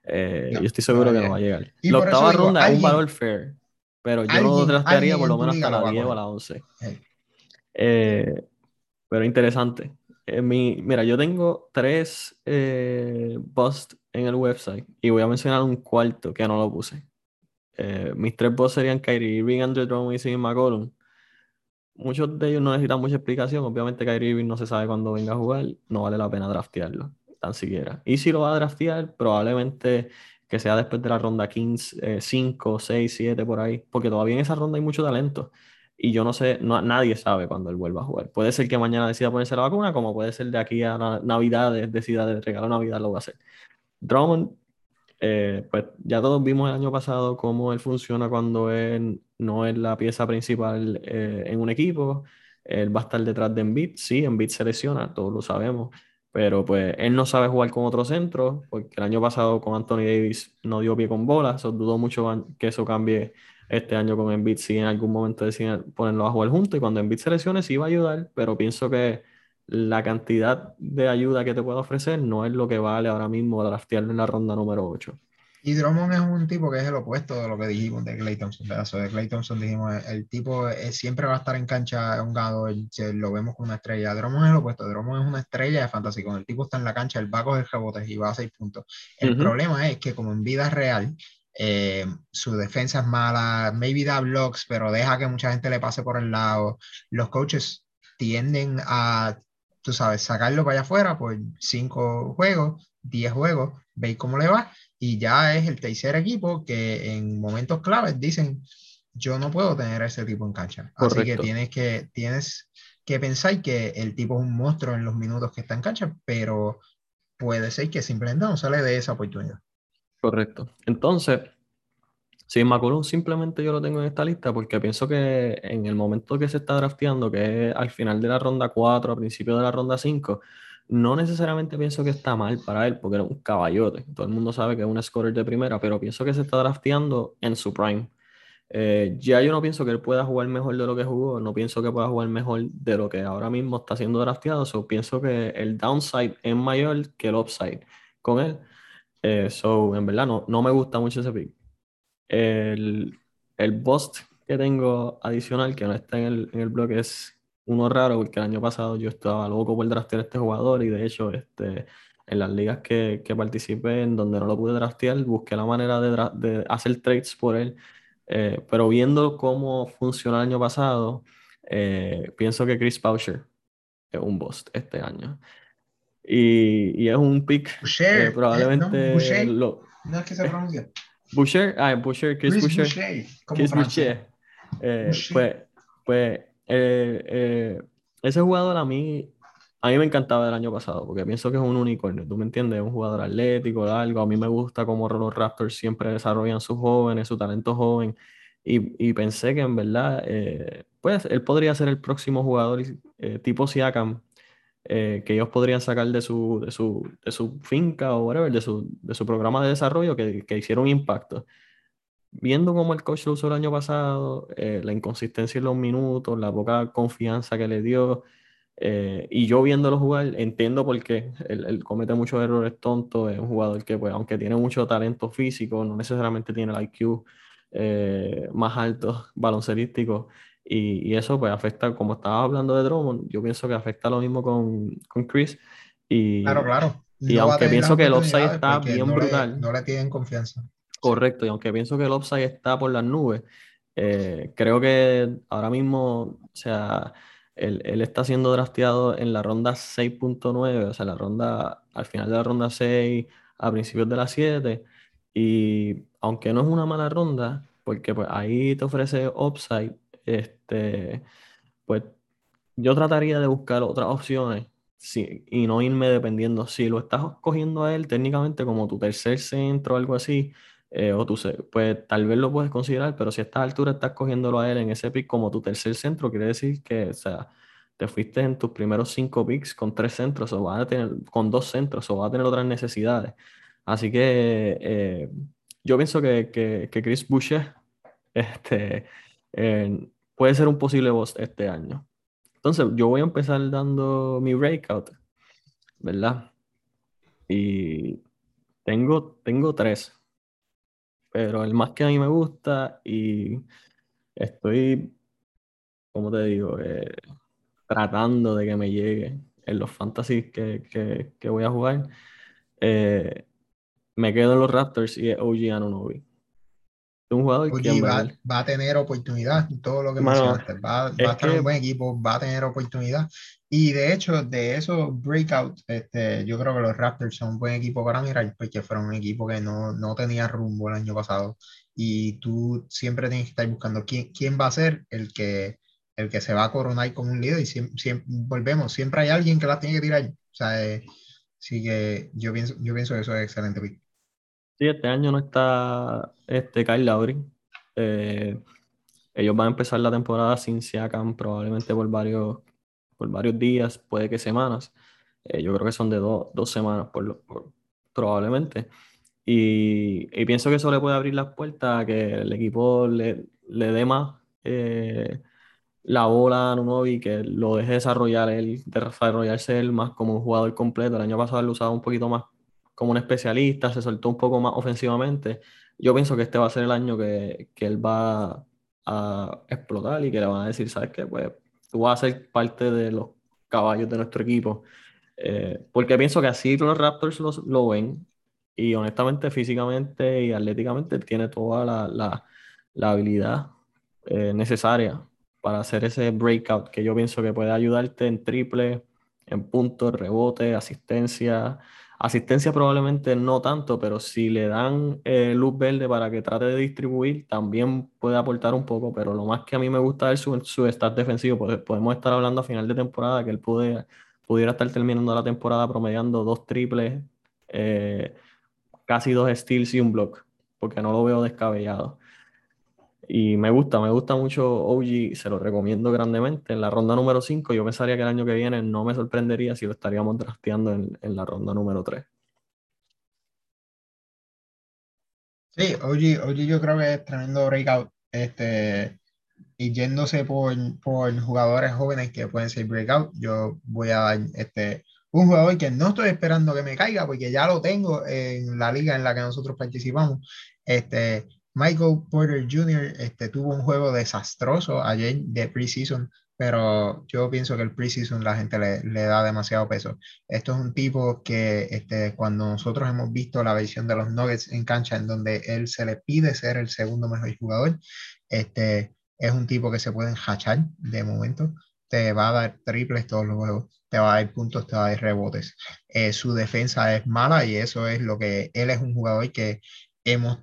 Eh, yo estoy seguro que no va a llegar. La octava ronda es un valor fair, pero yo lo draftearía por lo menos hasta la 10 o la 11. pero interesante. Eh, mira, yo tengo tres eh, busts en el website y voy a mencionar un cuarto que no lo puse. Eh, mis tres busts serían Kyrie Irving, Andrew Drummond y Sigma McCollum. Muchos de ellos no necesitan mucha explicación. Obviamente Kyrie Irving no se sabe cuándo venga a jugar. No vale la pena draftearlo, tan siquiera. Y si lo va a draftear, probablemente que sea después de la ronda 15, 5, 6, 7 por ahí. Porque todavía en esa ronda hay mucho talento. Y yo no sé, no, nadie sabe cuándo él vuelva a jugar. Puede ser que mañana decida ponerse la vacuna, como puede ser de aquí a Navidad, decida de regalo Navidad lo va a hacer. Drummond, eh, pues ya todos vimos el año pasado cómo él funciona cuando él no es la pieza principal eh, en un equipo. Él va a estar detrás de Embiid, sí, Embiid se lesiona, todos lo sabemos, pero pues él no sabe jugar con otro centro, porque el año pasado con Anthony Davis no dio pie con bola, eso dudó mucho que eso cambie este año con Embiid si en algún momento deciden ponerlo a jugar juntos y cuando Embiid se lesione sí va a ayudar, pero pienso que la cantidad de ayuda que te puede ofrecer no es lo que vale ahora mismo draftearlo en la ronda número 8. Y Drummond es un tipo que es el opuesto de lo que dijimos de Clay Thompson. de Clay Thompson dijimos, el, tipo siempre va a estar en cancha hongado, lo vemos como una estrella. Drummond es el opuesto, Drummond es una estrella de fantasy. Cuando el tipo está en la cancha, el va a coger rebotes y va a seis puntos. El problema es que como en vida real, eh, su defensa es mala, maybe da blocks, pero deja que mucha gente le pase por el lado. Los coaches tienden a, tú sabes, sacarlo para allá afuera por cinco juegos, diez juegos, veis cómo le va y ya es el tercer equipo que en momentos claves dicen, yo no puedo tener a ese tipo en cancha. Así que tienes que, tienes que pensar que el tipo es un monstruo en los minutos que está en cancha, pero puede ser que simplemente no sale de esa oportunidad. Correcto. Entonces, si McCollum simplemente yo lo tengo en esta lista porque pienso que en el momento que se está drafteando, que es al final de la ronda 4, a principio de la ronda 5, no necesariamente pienso que está mal para él, porque era un caballote. Todo el mundo sabe que es un scorer de primera, pero pienso que se está drafteando en su prime. Eh, ya yo no pienso que él pueda jugar mejor de lo que jugó, no pienso que pueda jugar mejor de lo que ahora mismo está siendo drafteado. So, pienso que el downside es mayor que el upside con él. Eh, so, en verdad, no, no me gusta mucho ese pick. El, el bust que tengo adicional, que no está en el, en el blog, es uno raro, porque el año pasado yo estaba loco por draftear a este jugador y de hecho este, en las ligas que, que participé en donde no lo pude draftear, busqué la manera de, hacer trades por él, eh, pero viendo cómo funcionó el año pasado, eh, pienso que Chris Boucher es un bust este año. Y, y es un pick Boucher, probablemente... no, Boucher, lo, no es que se pronuncia. Boucher, ah, Boucher, Chris, Chris Boucher. Chris Boucher. Eh, pues, pues eh, eh, ese jugador a mí, a mí me encantaba el año pasado, porque pienso que es un unicornio, ¿tú me entiendes? Es un jugador atlético, algo. A mí me gusta cómo los Raptors siempre desarrollan sus jóvenes, su talento joven. Y, y pensé que en verdad, eh, pues él podría ser el próximo jugador tipo Siakam, que ellos podrían sacar de su, de su, de su finca o whatever, de su, de su programa de desarrollo que, que hicieron impacto viendo cómo el coach lo usó el año pasado, eh, la inconsistencia en los minutos, la poca confianza que le dio, eh, y yo viéndolo jugar, entiendo por qué. Él, comete muchos errores tontos, es un jugador que, pues, aunque tiene mucho talento físico, no necesariamente tiene el IQ eh, más alto baloncerístico. Y, y, eso pues afecta, como estaba hablando de Drummond, yo pienso que afecta lo mismo con, con Chris. Y, claro, claro. y aunque pienso que el offside está bien brutal. no le tienen confianza. Correcto, y aunque pienso que el upside está por las nubes, eh, creo que ahora mismo, o sea, él, está siendo drafteado en la ronda 6.9, o sea, la ronda, al final de la ronda 6, a principios de la 7, y aunque no es una mala ronda, porque pues ahí te ofrece upside, este, pues yo trataría de buscar otras opciones y no irme dependiendo. Si lo estás cogiendo a él técnicamente como tu tercer centro o algo así, eh, o tú, pues tal vez lo puedes considerar, pero si a esta altura estás cogiéndolo a él en ese pick como tu tercer centro, quiere decir que, o sea, te fuiste en tus primeros cinco picks con tres centros, o vas a tener, con dos centros, o vas a tener otras necesidades. Así que eh, yo pienso que, que, que, Chris Boucher este, eh, puede ser un posible boss este año. Entonces, yo voy a empezar dando mi breakout, ¿verdad? Y tengo, tengo tres pero el más que a mí me gusta y estoy, como te digo, eh, tratando de que me llegue en los fantasies que, voy a jugar, eh, me quedo en los Raptors y es OG Anunobi. Un jugador que va, a tener oportunidad, todo lo que mencionaste. Va, a estar en un buen equipo, va a tener oportunidad. Y de hecho, de esos breakouts, este, yo creo que los Raptors son un buen equipo para mirar, porque fueron un equipo que no, no tenía rumbo el año pasado. Y tú siempre tienes que estar buscando quién, quién va a ser el que el que se va a coronar como un líder y siempre, volvemos, siempre hay alguien que la tiene que tirar. O sea, eh, sí que yo pienso, yo pienso que eso es excelente. Sí, este año no está este Kyle Lowry. Eh, ellos van a empezar la temporada sin Siakam probablemente por varios, por varios días, puede que semanas. Eh, yo creo que son de dos semanas probablemente. Y, pienso que eso le puede abrir las puertas a que el equipo le, le dé más eh, la bola a Nunobi, que lo deje desarrollar él, desarrollarse él más como un jugador completo. El año pasado lo usaba un poquito más como un especialista, se soltó un poco más ofensivamente. Yo pienso que este va a ser el año que, que él va a explotar y que le van a decir, ¿sabes qué? Pues tú vas a ser parte de los caballos de nuestro equipo. Eh, porque pienso que así los Raptors lo, lo, ven y honestamente físicamente y atléticamente tiene toda la, la, la habilidad eh, necesaria para hacer ese breakout que yo pienso que puede ayudarte en triple, en puntos, rebote, asistencia. Asistencia probablemente no tanto, pero si le dan eh, luz verde para que trate de distribuir, también puede aportar un poco, pero lo más que a mí me gusta es su, su defensivo. Podemos estar hablando a final de temporada que él puede, pudiera estar terminando la temporada promediando dos triples, eh, casi dos steals y un block, porque no lo veo descabellado. Y me gusta, me gusta mucho OG, se lo recomiendo grandemente. En la ronda número 5, yo pensaría que el año que viene no me sorprendería si lo estaríamos drafteando en, en la ronda número 3. Sí, OG, OG yo creo que es tremendo breakout. Este, y yéndose por, por jugadores jóvenes que pueden ser breakout, yo voy a dar este, un jugador que no estoy esperando que me caiga porque ya lo tengo en la liga en la que nosotros participamos. Este, Michael Porter Jr. Este, tuvo un juego desastroso ayer de preseason, pero yo pienso que el preseason la gente le, le, da demasiado peso. Esto es un tipo que este, cuando nosotros hemos visto la versión de los Nuggets en cancha, en donde él se le pide ser el segundo mejor jugador, este, es un tipo que se puede hachar de momento. Te va a dar triples todos los juegos, te va a dar puntos, te va a dar rebotes. Eh, su defensa es mala y eso es lo que él es un jugador que hemos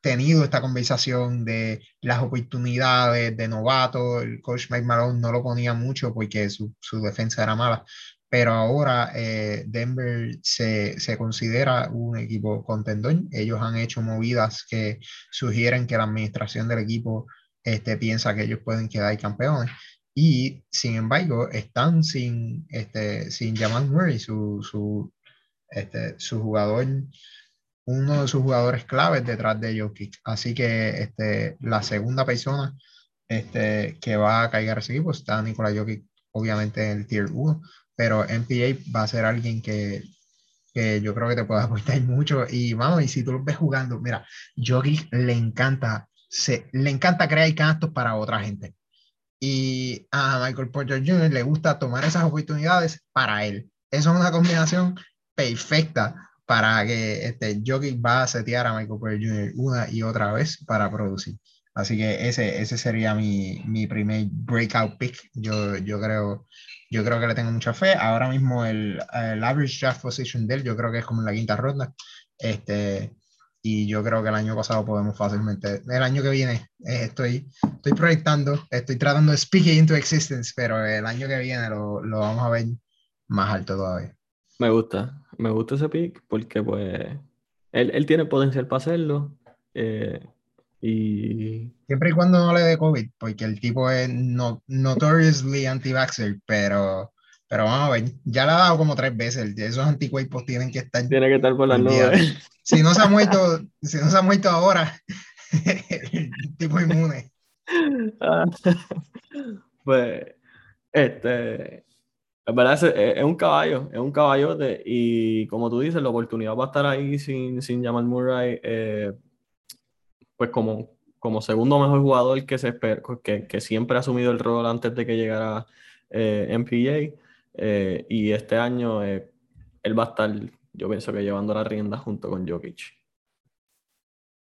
tenido esta conversación de las oportunidades de novato. El coach Mike Malone no lo ponía mucho porque su, su defensa era mala, pero ahora eh, Denver se, se, considera un equipo contendor. Ellos han hecho movidas que sugieren que la administración del equipo este, piensa que ellos pueden quedar campeones. Y sin embargo, están sin, este, sin Jamal Murray, su, su, este, su jugador uno de sus jugadores claves detrás de Jokic. Así que este, la segunda persona este, que va a caer a ese equipo está Nikola Jokic, obviamente en el Tier 1, pero MPA va a ser alguien que, que yo creo que te puede aportar mucho. Y vamos, y si tú lo ves jugando, mira, Jokic le encanta, se, le encanta crear canastos para otra gente. Y a Michael Porter Jr. le gusta tomar esas oportunidades para él. Eso es una combinación perfecta para que este, Jokic va a setear a Michael Porter Jr. una y otra vez para producir. Así que ese, ese sería mi, mi primer breakout pick. Yo, yo, creo, yo creo que le tengo mucha fe. Ahora mismo el, el average draft position de él, yo creo que es como en la quinta ronda. Este, y yo creo que el año pasado podemos fácilmente, el año que viene, eh, estoy, estoy proyectando, estoy tratando de speak it into existence, pero el año que viene lo, lo vamos a ver más alto todavía. Me gusta, me gusta ese pick porque pues él, él tiene potencial para hacerlo. Eh, y... Siempre y cuando no le dé COVID, porque el tipo es no, notoriously anti-vaxxer, pero, pero vamos a ver, ya le ha dado como tres veces, esos anticuerpos tienen que estar... Tiene que estar por las nubes. Si no se ha muerto, si no se ha muerto ahora, el tipo inmune. Ah, pues, este, es verdad, es, un caballo, es un caballote y como tú dices, la oportunidad va a estar ahí sin, sin Jamal Murray, eh, pues como, como segundo mejor jugador que, se espera, que, que siempre ha asumido el rol antes de que llegara eh, MPJ eh, y este año él va a estar, yo pienso que llevando la rienda junto con Jokic.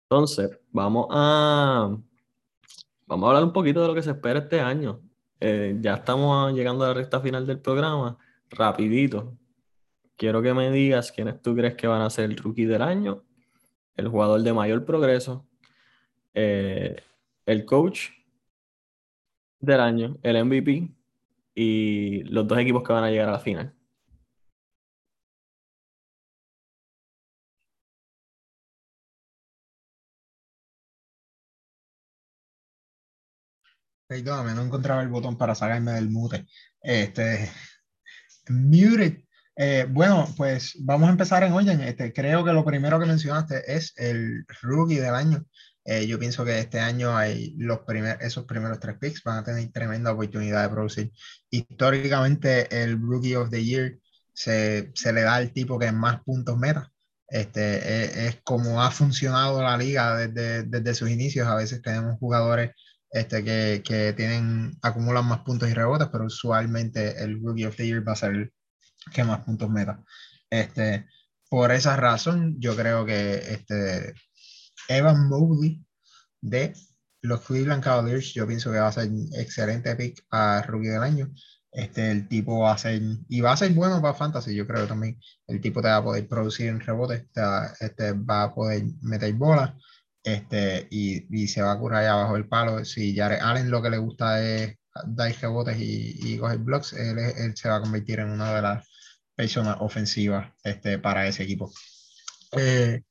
Entonces, vamos a, vamos a hablar un poquito de lo que se espera este año. Eh, ya estamos llegando a la recta final del programa. Rapidito. Quiero que me digas quiénes tú crees que van a ser el rookie del año, el jugador de mayor progreso, eh, el coach del año, el MVP y los dos equipos que van a llegar a la final. Perdóname, no encontraba el botón para sacarme del mute. Este, muted. Eh, bueno, pues vamos a empezar en orden. Este, creo que lo primero que mencionaste es el rookie del año. Eh, yo pienso que este año hay los primer, esos primeros tres picks van a tener tremenda oportunidad de producir. Históricamente, el Rookie of the Year se, se le da al tipo que más puntos meta. Este, es, es, como ha funcionado la liga desde, desde sus inicios. A veces tenemos jugadores este, que, que, tienen, acumulan más puntos y rebotes, pero usualmente el Rookie of the Year va a ser el que más puntos meta. Este, por esa razón, yo creo que este, Evan Mobley de los Cleveland Cavaliers, yo pienso que va a ser excelente pick a Rookie del Año. Este, el tipo va a ser, y va a ser bueno para Fantasy, yo creo también. El tipo te va a poder producir en rebotes, este, va a poder meter bolas este, y, y, se va a curar ahí abajo el palo. Si Jared Allen lo que le gusta es dar rebotes y, y coger blocks, él, él, se va a convertir en una de las personas ofensivas este, para ese equipo. Eh,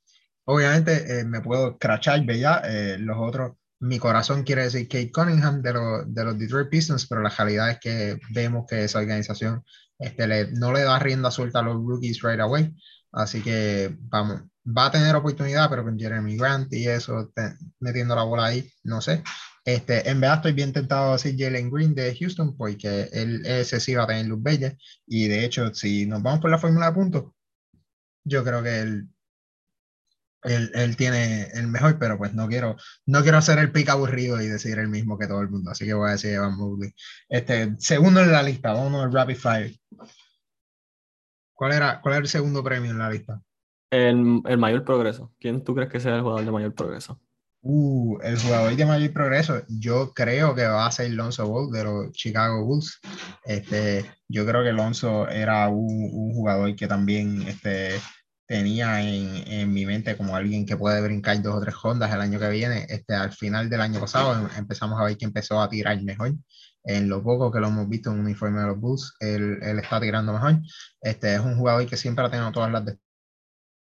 obviamente eh, me puedo crachar, ¿verdad? Eh, los otros, mi corazón quiere decir Kate Cunningham de, lo, de los Detroit Pistons, pero la realidad es que vemos que esa organización este, le, no le da rienda suelta a los rookies right away. Así que vamos, va a tener oportunidad, pero con Jeremy Grant y eso, te, metiendo la bola ahí, no sé. Este, en verdad estoy bien tentado a decir Jalen Green de Houston, porque él ese sí va a tener luz bella. Y de hecho, si nos vamos por la fórmula de puntos, yo creo que él, él, él, tiene el mejor, pero pues no quiero, no quiero hacer el pick aburrido y decir el mismo que todo el mundo. Así que voy a decir Evan Mobley. Este, segundo en la lista, vamos al Rapid Fire. ¿Cuál era, ¿Cuál era el segundo premio en la lista? El, el, mayor progreso. ¿Quién tú crees que sea el jugador de mayor progreso? Uh, el jugador de mayor progreso, yo creo que va a ser Lonzo Ball de los Chicago Bulls. Este, yo creo que Lonzo era un, un jugador que también este, tenía en, en, mi mente como alguien que puede brincar dos o tres rondas el año que viene. Este, al final del año pasado em, empezamos a ver que empezó a tirar mejor. En lo poco que lo hemos visto en un uniforme de los Bulls, él, él está tirando mejor. Este, es un jugador que siempre ha tenido todas las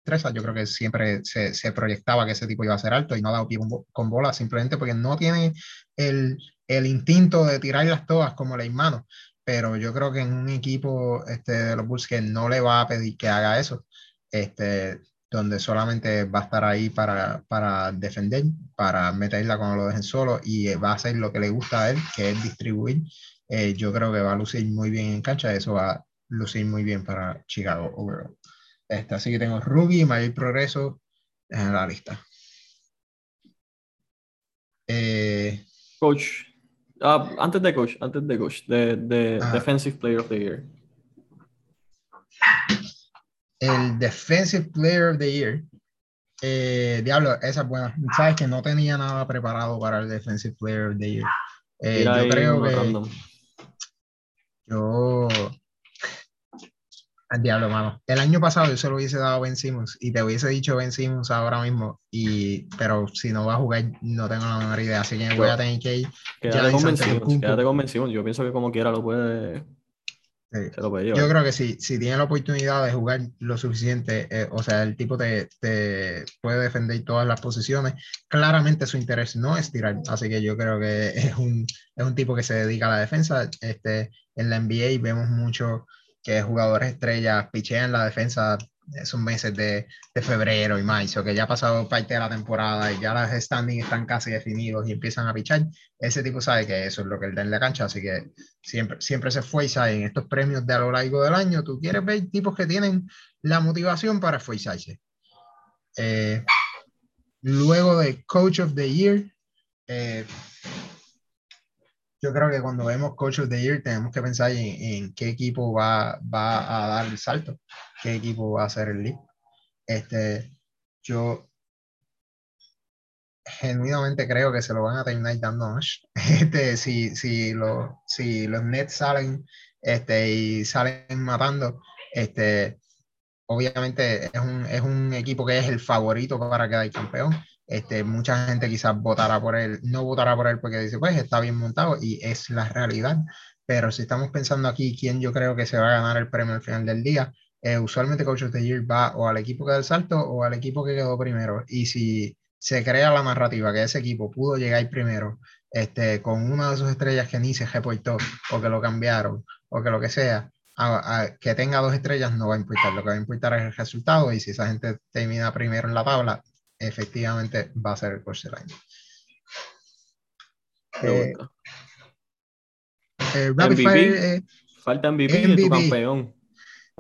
yo creo que siempre se, se, proyectaba que ese tipo iba a ser alto y no ha dado pie con, bola simplemente porque no tiene el, el, instinto de tirarlas todas como la mano. Pero yo creo que en un equipo este, de los Bulls que no le va a pedir que haga eso, este, donde solamente va a estar ahí para, para defender, para meterla cuando lo dejen solo y va a hacer lo que le gusta a él, que es distribuir. Eh, yo creo que va a lucir muy bien en cancha, eso va a lucir muy bien para Chicago overall. Este, así que tengo Ruby, mayor progreso en la lista. Eh, coach. Uh, antes de coach, antes de coach, de, de uh, Defensive Player of the Year. El Defensive Player of the Year. Eh, diablo, esa es buena. Sabes que no tenía nada preparado para el Defensive Player of the Year. Eh, yo creo que. Random. Yo diablo, mano. El año pasado yo se lo hubiese dado a Ben Simmons y te hubiese dicho Ben Simmons ahora mismo, y, pero si no va a jugar no tengo la menor idea, así que voy a tener que ir. Quédate con, ben Simmons, quédate con Ben Simmons, yo pienso que como quiera lo puede... Sí. Lo puede yo creo que sí, si tiene la oportunidad de jugar lo suficiente, eh, o sea, el tipo te, te, puede defender todas las posiciones, claramente su interés no es tirar, así que yo creo que es un, es un tipo que se dedica a la defensa. Este, en la NBA vemos mucho que jugadores estrellas pichean la defensa esos meses de, de, febrero y marzo, que ya ha pasado parte de la temporada y ya las standings están casi definidos y empiezan a pichar, ese tipo sabe que eso es lo que él da en la cancha, así que siempre, siempre se esfuerza en estos premios de a lo largo del año, tú quieres ver tipos que tienen la motivación para esforzarse. Eh, luego de Coach of the Year, eh, yo creo que cuando vemos Coach of the Year tenemos que pensar en, en, qué equipo va, va a dar el salto, qué equipo va a hacer el lead. Este, yo genuinamente creo que se lo van a terminar dando a Este, si, si, lo, si los Nets salen este, y salen matando, este, obviamente es un, es un equipo que es el favorito para quedar campeón Este, mucha gente quizás votará por él, no votará por él porque dice, pues está bien montado y es la realidad. Pero si estamos pensando aquí quién yo creo que se va a ganar el premio al final del día, eh, usualmente Coach of the Year va o al equipo que da el salto o al equipo que quedó primero. Y si se crea la narrativa que ese equipo pudo llegar primero este, con una de sus estrellas que ni se reportó o que lo cambiaron o que lo que sea, que tenga dos estrellas no va a importar. Lo que va a importar es el resultado y si esa gente termina primero en la tabla, efectivamente va a ser el coach del año. Eh, eh, MVP, eh, falta MVP, MVP. de tu campeón.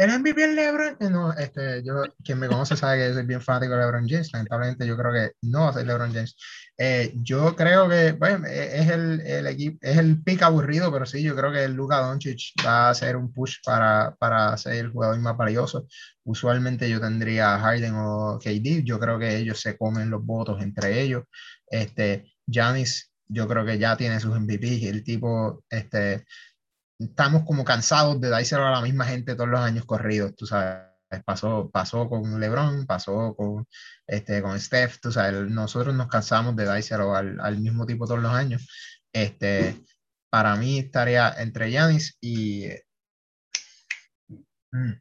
El MVP es LeBron. Eh, no, este, yo, quien me conoce sabe que soy bien fanático de LeBron James. Lamentablemente, yo creo que no va a ser LeBron James. Eh, yo creo que, bueno, eh, es el, el, equipo, es el pick aburrido, pero sí, yo creo que Luka Doncic va a hacer un push para, para ser el jugador más valioso. Usualmente yo tendría Harden o KD. Yo creo que ellos se comen los votos entre ellos. Este, Giannis, yo creo que ya tiene sus MVP. El tipo, este, estamos como cansados de dárselo a la misma gente todos los años corridos, tú sabes. Pasó, pasó con LeBron, pasó con, este, con Steph, tú sabes, nosotros nos cansamos de dárselo al, al mismo tipo todos los años. Este, para mí estaría entre Yanis y... Mm,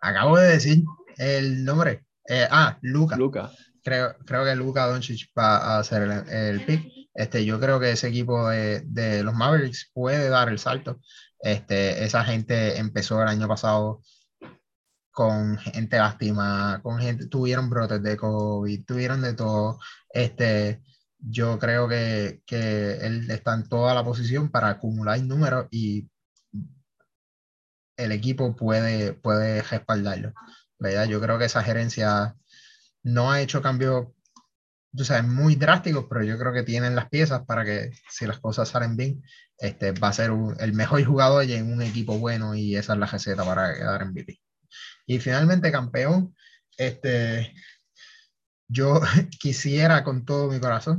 acabo de decir el nombre. Eh, ah, Luca. Luca. Creo, creo que Luca Doncic va a hacer el, el pick. Este, yo creo que ese equipo de, de, los Mavericks puede dar el salto. Este, esa gente empezó el año pasado con gente lástima, con gente, tuvieron brotes de COVID, tuvieron de todo. Este, yo creo que, que él está en toda la posición para acumular números y el equipo puede, puede respaldarlo. ¿verdad? Yo creo que esa gerencia no ha hecho cambios tú sabes, muy drásticos, pero yo creo que tienen las piezas para que si las cosas salen bien, este, va a ser el mejor jugador y en un equipo bueno y esa es la receta para quedar en MVP. Y finalmente, campeón, este, yo quisiera con todo mi corazón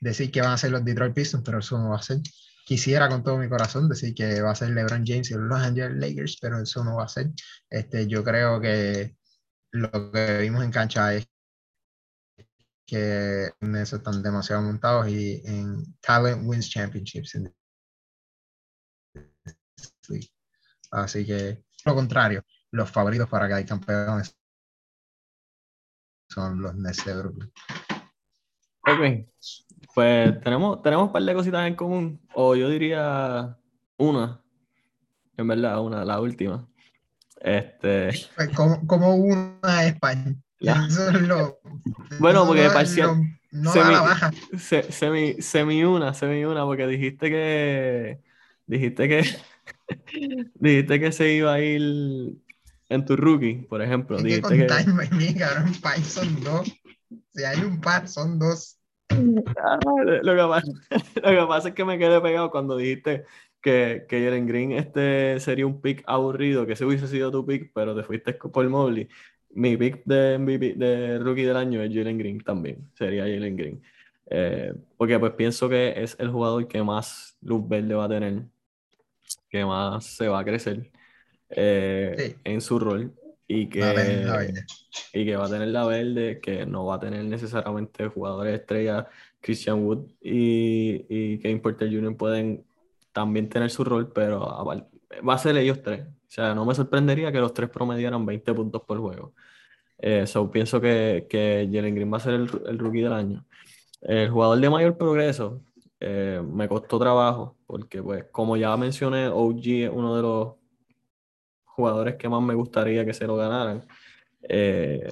decir que van a ser los Detroit Pistons, pero eso no va a ser. Quisiera con todo mi corazón decir que va a ser LeBron James y los Angeles Lakers, pero eso no va a ser. Este, yo creo que lo que vimos en cancha es que en eso están demasiado montados y en Talent Wins Championships. Así que, lo contrario, los favoritos para que hay campeones son los Nets de Brooklyn. Ok, pues tenemos, tenemos un par de cositas en común, o yo diría una, en verdad, una, la última. Este... Pues como, como una España. bueno, porque parcial. No, semi, baja. semi, semi, una, semi una, porque dijiste que. Dijiste que. dijiste que se iba a ir en tu rookie, por ejemplo. dijiste que time, mi cabrón, son dos. Si hay un par, son dos. Ah, lo, que pasa, lo que pasa es que me quedé pegado cuando dijiste que, que Jalen Green este sería un pick aburrido, que ese hubiese sido tu pick, pero te fuiste por Mobley mi pick de, de rookie del año es Jalen Green también, sería Jalen Green. Eh, porque pues pienso que es el jugador que más luz verde va a tener, que más se va a crecer eh, en su rol y que, y que va a tener la verde, que no va a tener necesariamente jugadores estrellas, Christian Wood y, y Kevin Porter Jr. pueden también tener su rol, pero va a ser ellos tres. O sea, no me sorprendería que los tres promediaran 20 puntos por juego. Eh, pienso que, que Jalen Green va a ser el, el, rookie del año. El jugador de mayor progreso eh, me costó trabajo, porque pues como ya mencioné, OG es uno de los jugadores que más me gustaría que se lo ganaran. Eh,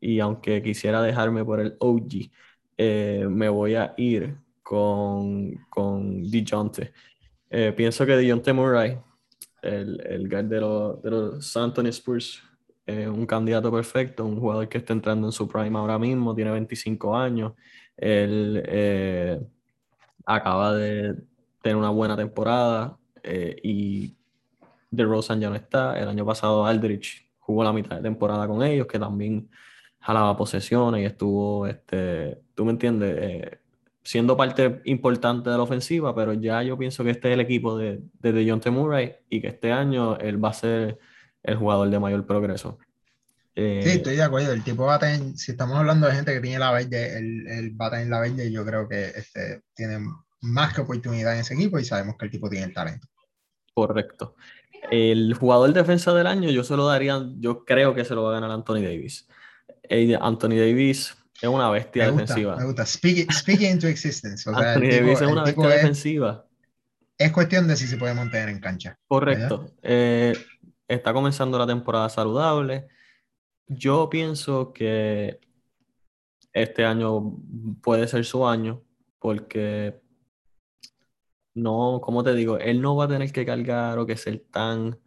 y aunque quisiera dejarme por el OG, eh, me voy a ir con, con DeJounte. pienso que DeJounte Murray el, el guard de, los, de Spurs, un candidato perfecto, un jugador que está entrando en su prime ahora mismo, tiene 25 años, él eh, acaba de tener una buena temporada eh, y de Rosen ya no está. El año pasado Aldrich jugó la mitad de temporada con ellos, que también jalaba posesiones y estuvo, este, tú me entiendes, eh, siendo parte importante de la ofensiva, pero ya yo pienso que este es el equipo de, de John T. Murray y que este año él va a ser el jugador de mayor progreso. Sí, Eh, estoy de acuerdo. El tipo bate en- si estamos hablando de gente que tiene la verde, el, el bate en la verde, yo creo que este, tiene más que oportunidad en ese equipo y sabemos que el tipo tiene el talento. correcto. El jugador defensa del año, yo se lo daría, yo creo que se lo va a ganar Anthony Davis. Eh, Anthony Davis es una bestia Me gusta, defensiva. me gusta. Speak, it- speak it into existence. O sea, Anthony tipo, Davis es una bestia es, defensiva. es cuestión de si se puede mantener en cancha. Correcto. Eh, está comenzando la temporada saludable. Yo pienso que este año puede ser su año porque no, como te digo, él no va a tener que cargar o que ser tan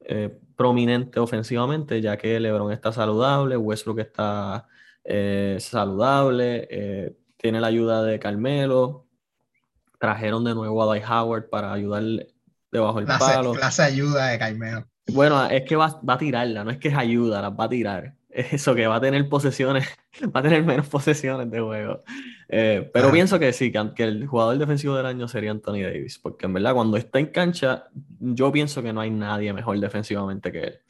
eh, prominente ofensivamente, ya que LeBron está saludable, Westbrook está eh, saludable, eh, tiene la ayuda de Carmelo, trajeron de nuevo a Dwight Howard para ayudar debajo del Clase, palo. clase ayuda de Carmelo. Bueno, es que va, va a tirarla, no es que es ayuda, las va a tirar. Es eso, que va a tener posesiones, va a tener menos posesiones de juego. Eh, pero pienso que sí, que, que el jugador defensivo del año sería Anthony Davis, porque en verdad cuando está en cancha, yo pienso que no hay nadie mejor defensivamente que él.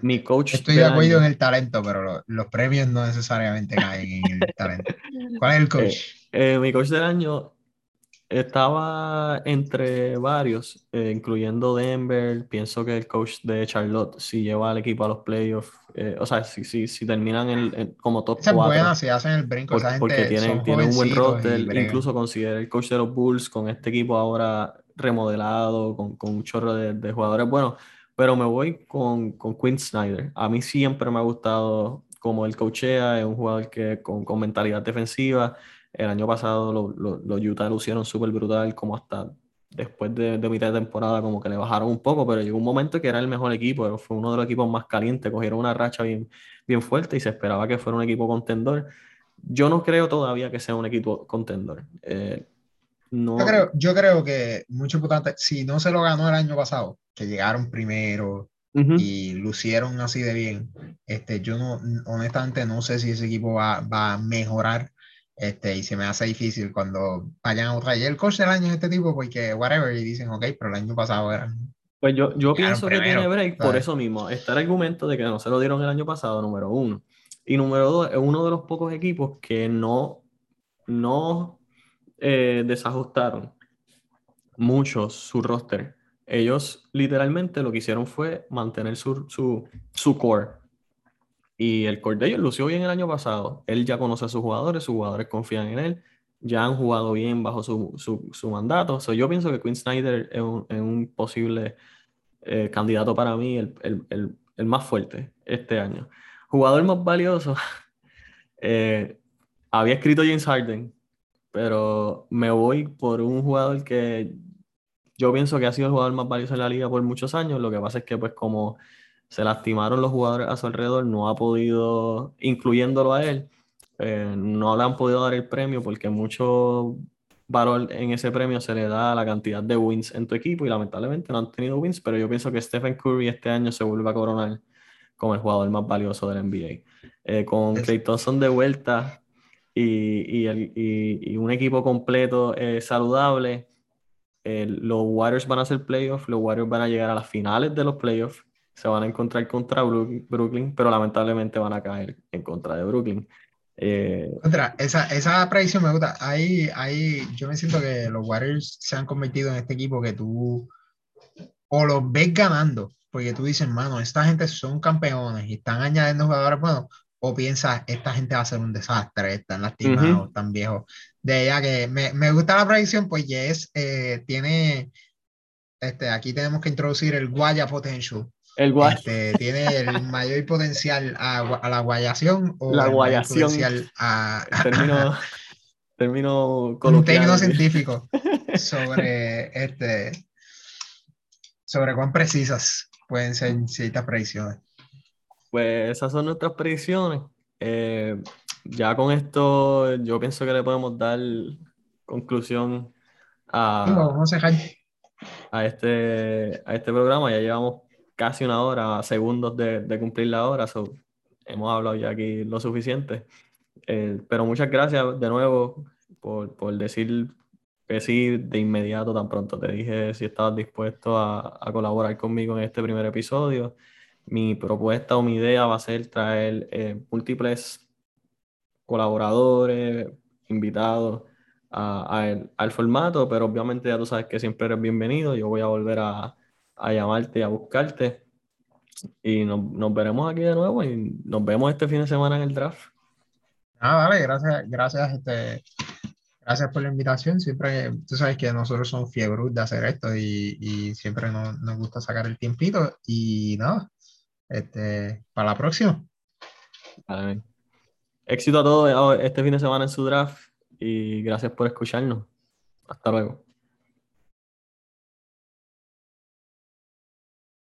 Mi coach Estoy de acuerdo en el talento, pero lo- los premios no necesariamente caen en el talento. ¿Cuál es el coach? eh, mi coach del año estaba entre varios, eh, incluyendo Denver. Pienso que el coach de Charlotte, si lleva al equipo a los playoffs, eh, o sea, si, si, si terminan en- en- como top Esa es 4, buena si hacen el brinco. por- Esa porque gente tienen, son tienen un buen roster, incluso considera el coach de los Bulls con este equipo ahora remodelado, con, con un chorro de, de jugadores buenos. Pero me voy con, con Quinn Snyder. A mí siempre me ha gustado como él coachea, es un jugador que con, con mentalidad defensiva. El año pasado lo- lo- los Utah lucieron súper brutal, como hasta después de, de mitad de temporada, como que le bajaron un poco, pero llegó un momento que era el mejor equipo, fue uno de los equipos más calientes, cogieron una racha bien, bien fuerte y se esperaba que fuera un equipo contendor. Yo no creo todavía que sea un equipo contendor. Eh, no, Yo creo, yo creo que mucho importante, si no se lo ganó el año pasado, que llegaron primero Ujú. y lucieron así de bien, este, yo no, honestamente no sé si ese equipo va, va a mejorar. Este, y se me hace difícil cuando vayan a otra. Y el coach del año es este tipo, porque whatever, y dicen, ok, pero el año pasado eran. Pues yo, yo pienso que primero, tiene break por ¿sabes? eso mismo. Está el argumento de que no se lo dieron el año pasado, número uno. Y número dos, es uno de los pocos equipos que no, no eh, desajustaron mucho su roster. Ellos literalmente lo que hicieron fue mantener su, su, su core. Y el core de ellos lució bien el año pasado. Él ya conoce a sus jugadores, sus jugadores confían en él, ya han jugado bien bajo su, su, su mandato. So, yo pienso que Quinn Snyder es un, es un posible eh, candidato para mí, el, el, el, el, más fuerte este año. Jugador más valioso, eh, había escrito James Harden, pero me voy por un jugador que yo pienso que ha sido el jugador más valioso en la liga por muchos años. Lo que pasa es que, pues, como se lastimaron los jugadores a su alrededor, no ha podido, incluyéndolo a él, eh, no le han podido dar el premio porque mucho valor en ese premio se le da a la cantidad de wins en tu equipo y lamentablemente no han tenido wins, pero yo pienso que Stephen Curry este año se vuelve a coronar como el jugador más valioso del NBA. Eh, con Klay Thompson de vuelta y, y, el- y- y un equipo completo eh, saludable, eh, los Warriors van a hacer playoffs, los Warriors van a llegar a las finales de los playoffs, se van a encontrar contra Brook- Brooklyn, pero lamentablemente van a caer en contra de Brooklyn. Eh, Otra, esa, esa predicción me gusta. Ahí, ahí, yo me siento que los Warriors se han convertido en este equipo que tú o los ves ganando, porque tú dices, mano, esta gente son campeones y están añadiendo jugadores buenos, o piensas, esta gente va a ser un desastre, están lastimados, Ujú. están viejos. De ella que me, me gusta la predicción, pues es, eh, tiene, este, aquí tenemos que introducir el Guaya Potential. el Guay, Este, tiene el mayor potencial a, a la guayación o La guayación. potencial a, término, término un término científico sobre este sobre cuán precisas pueden ser ciertas predicciones. Pues esas son nuestras predicciones. Eh, ya con esto, yo pienso que le podemos dar conclusión a, Vamos a dejar a este, a este programa. Ya llevamos casi una hora, segundos de, de cumplir la hora. so, hemos hablado ya aquí lo suficiente. Eh, pero muchas gracias de nuevo por, por decir que sí de inmediato, tan pronto te dije si estabas dispuesto a, a colaborar conmigo en este primer episodio. Mi propuesta o mi idea va a ser traer eh, múltiples colaboradores, invitados al formato, pero obviamente ya tú sabes que siempre eres bienvenido. Yo voy a volver a, a llamarte y a buscarte. Y nos, nos, veremos aquí de nuevo y nos vemos este fin de semana en el draft. Ah, vale, gracias, gracias, este, gracias por la invitación. Siempre, tú sabes que nosotros somos fiebres de hacer esto y, y siempre nos, nos, gusta sacar el tiempito. Y nada, este, para la próxima. Éxito a todos este fin de semana en su draft y gracias por escucharnos. Hasta luego.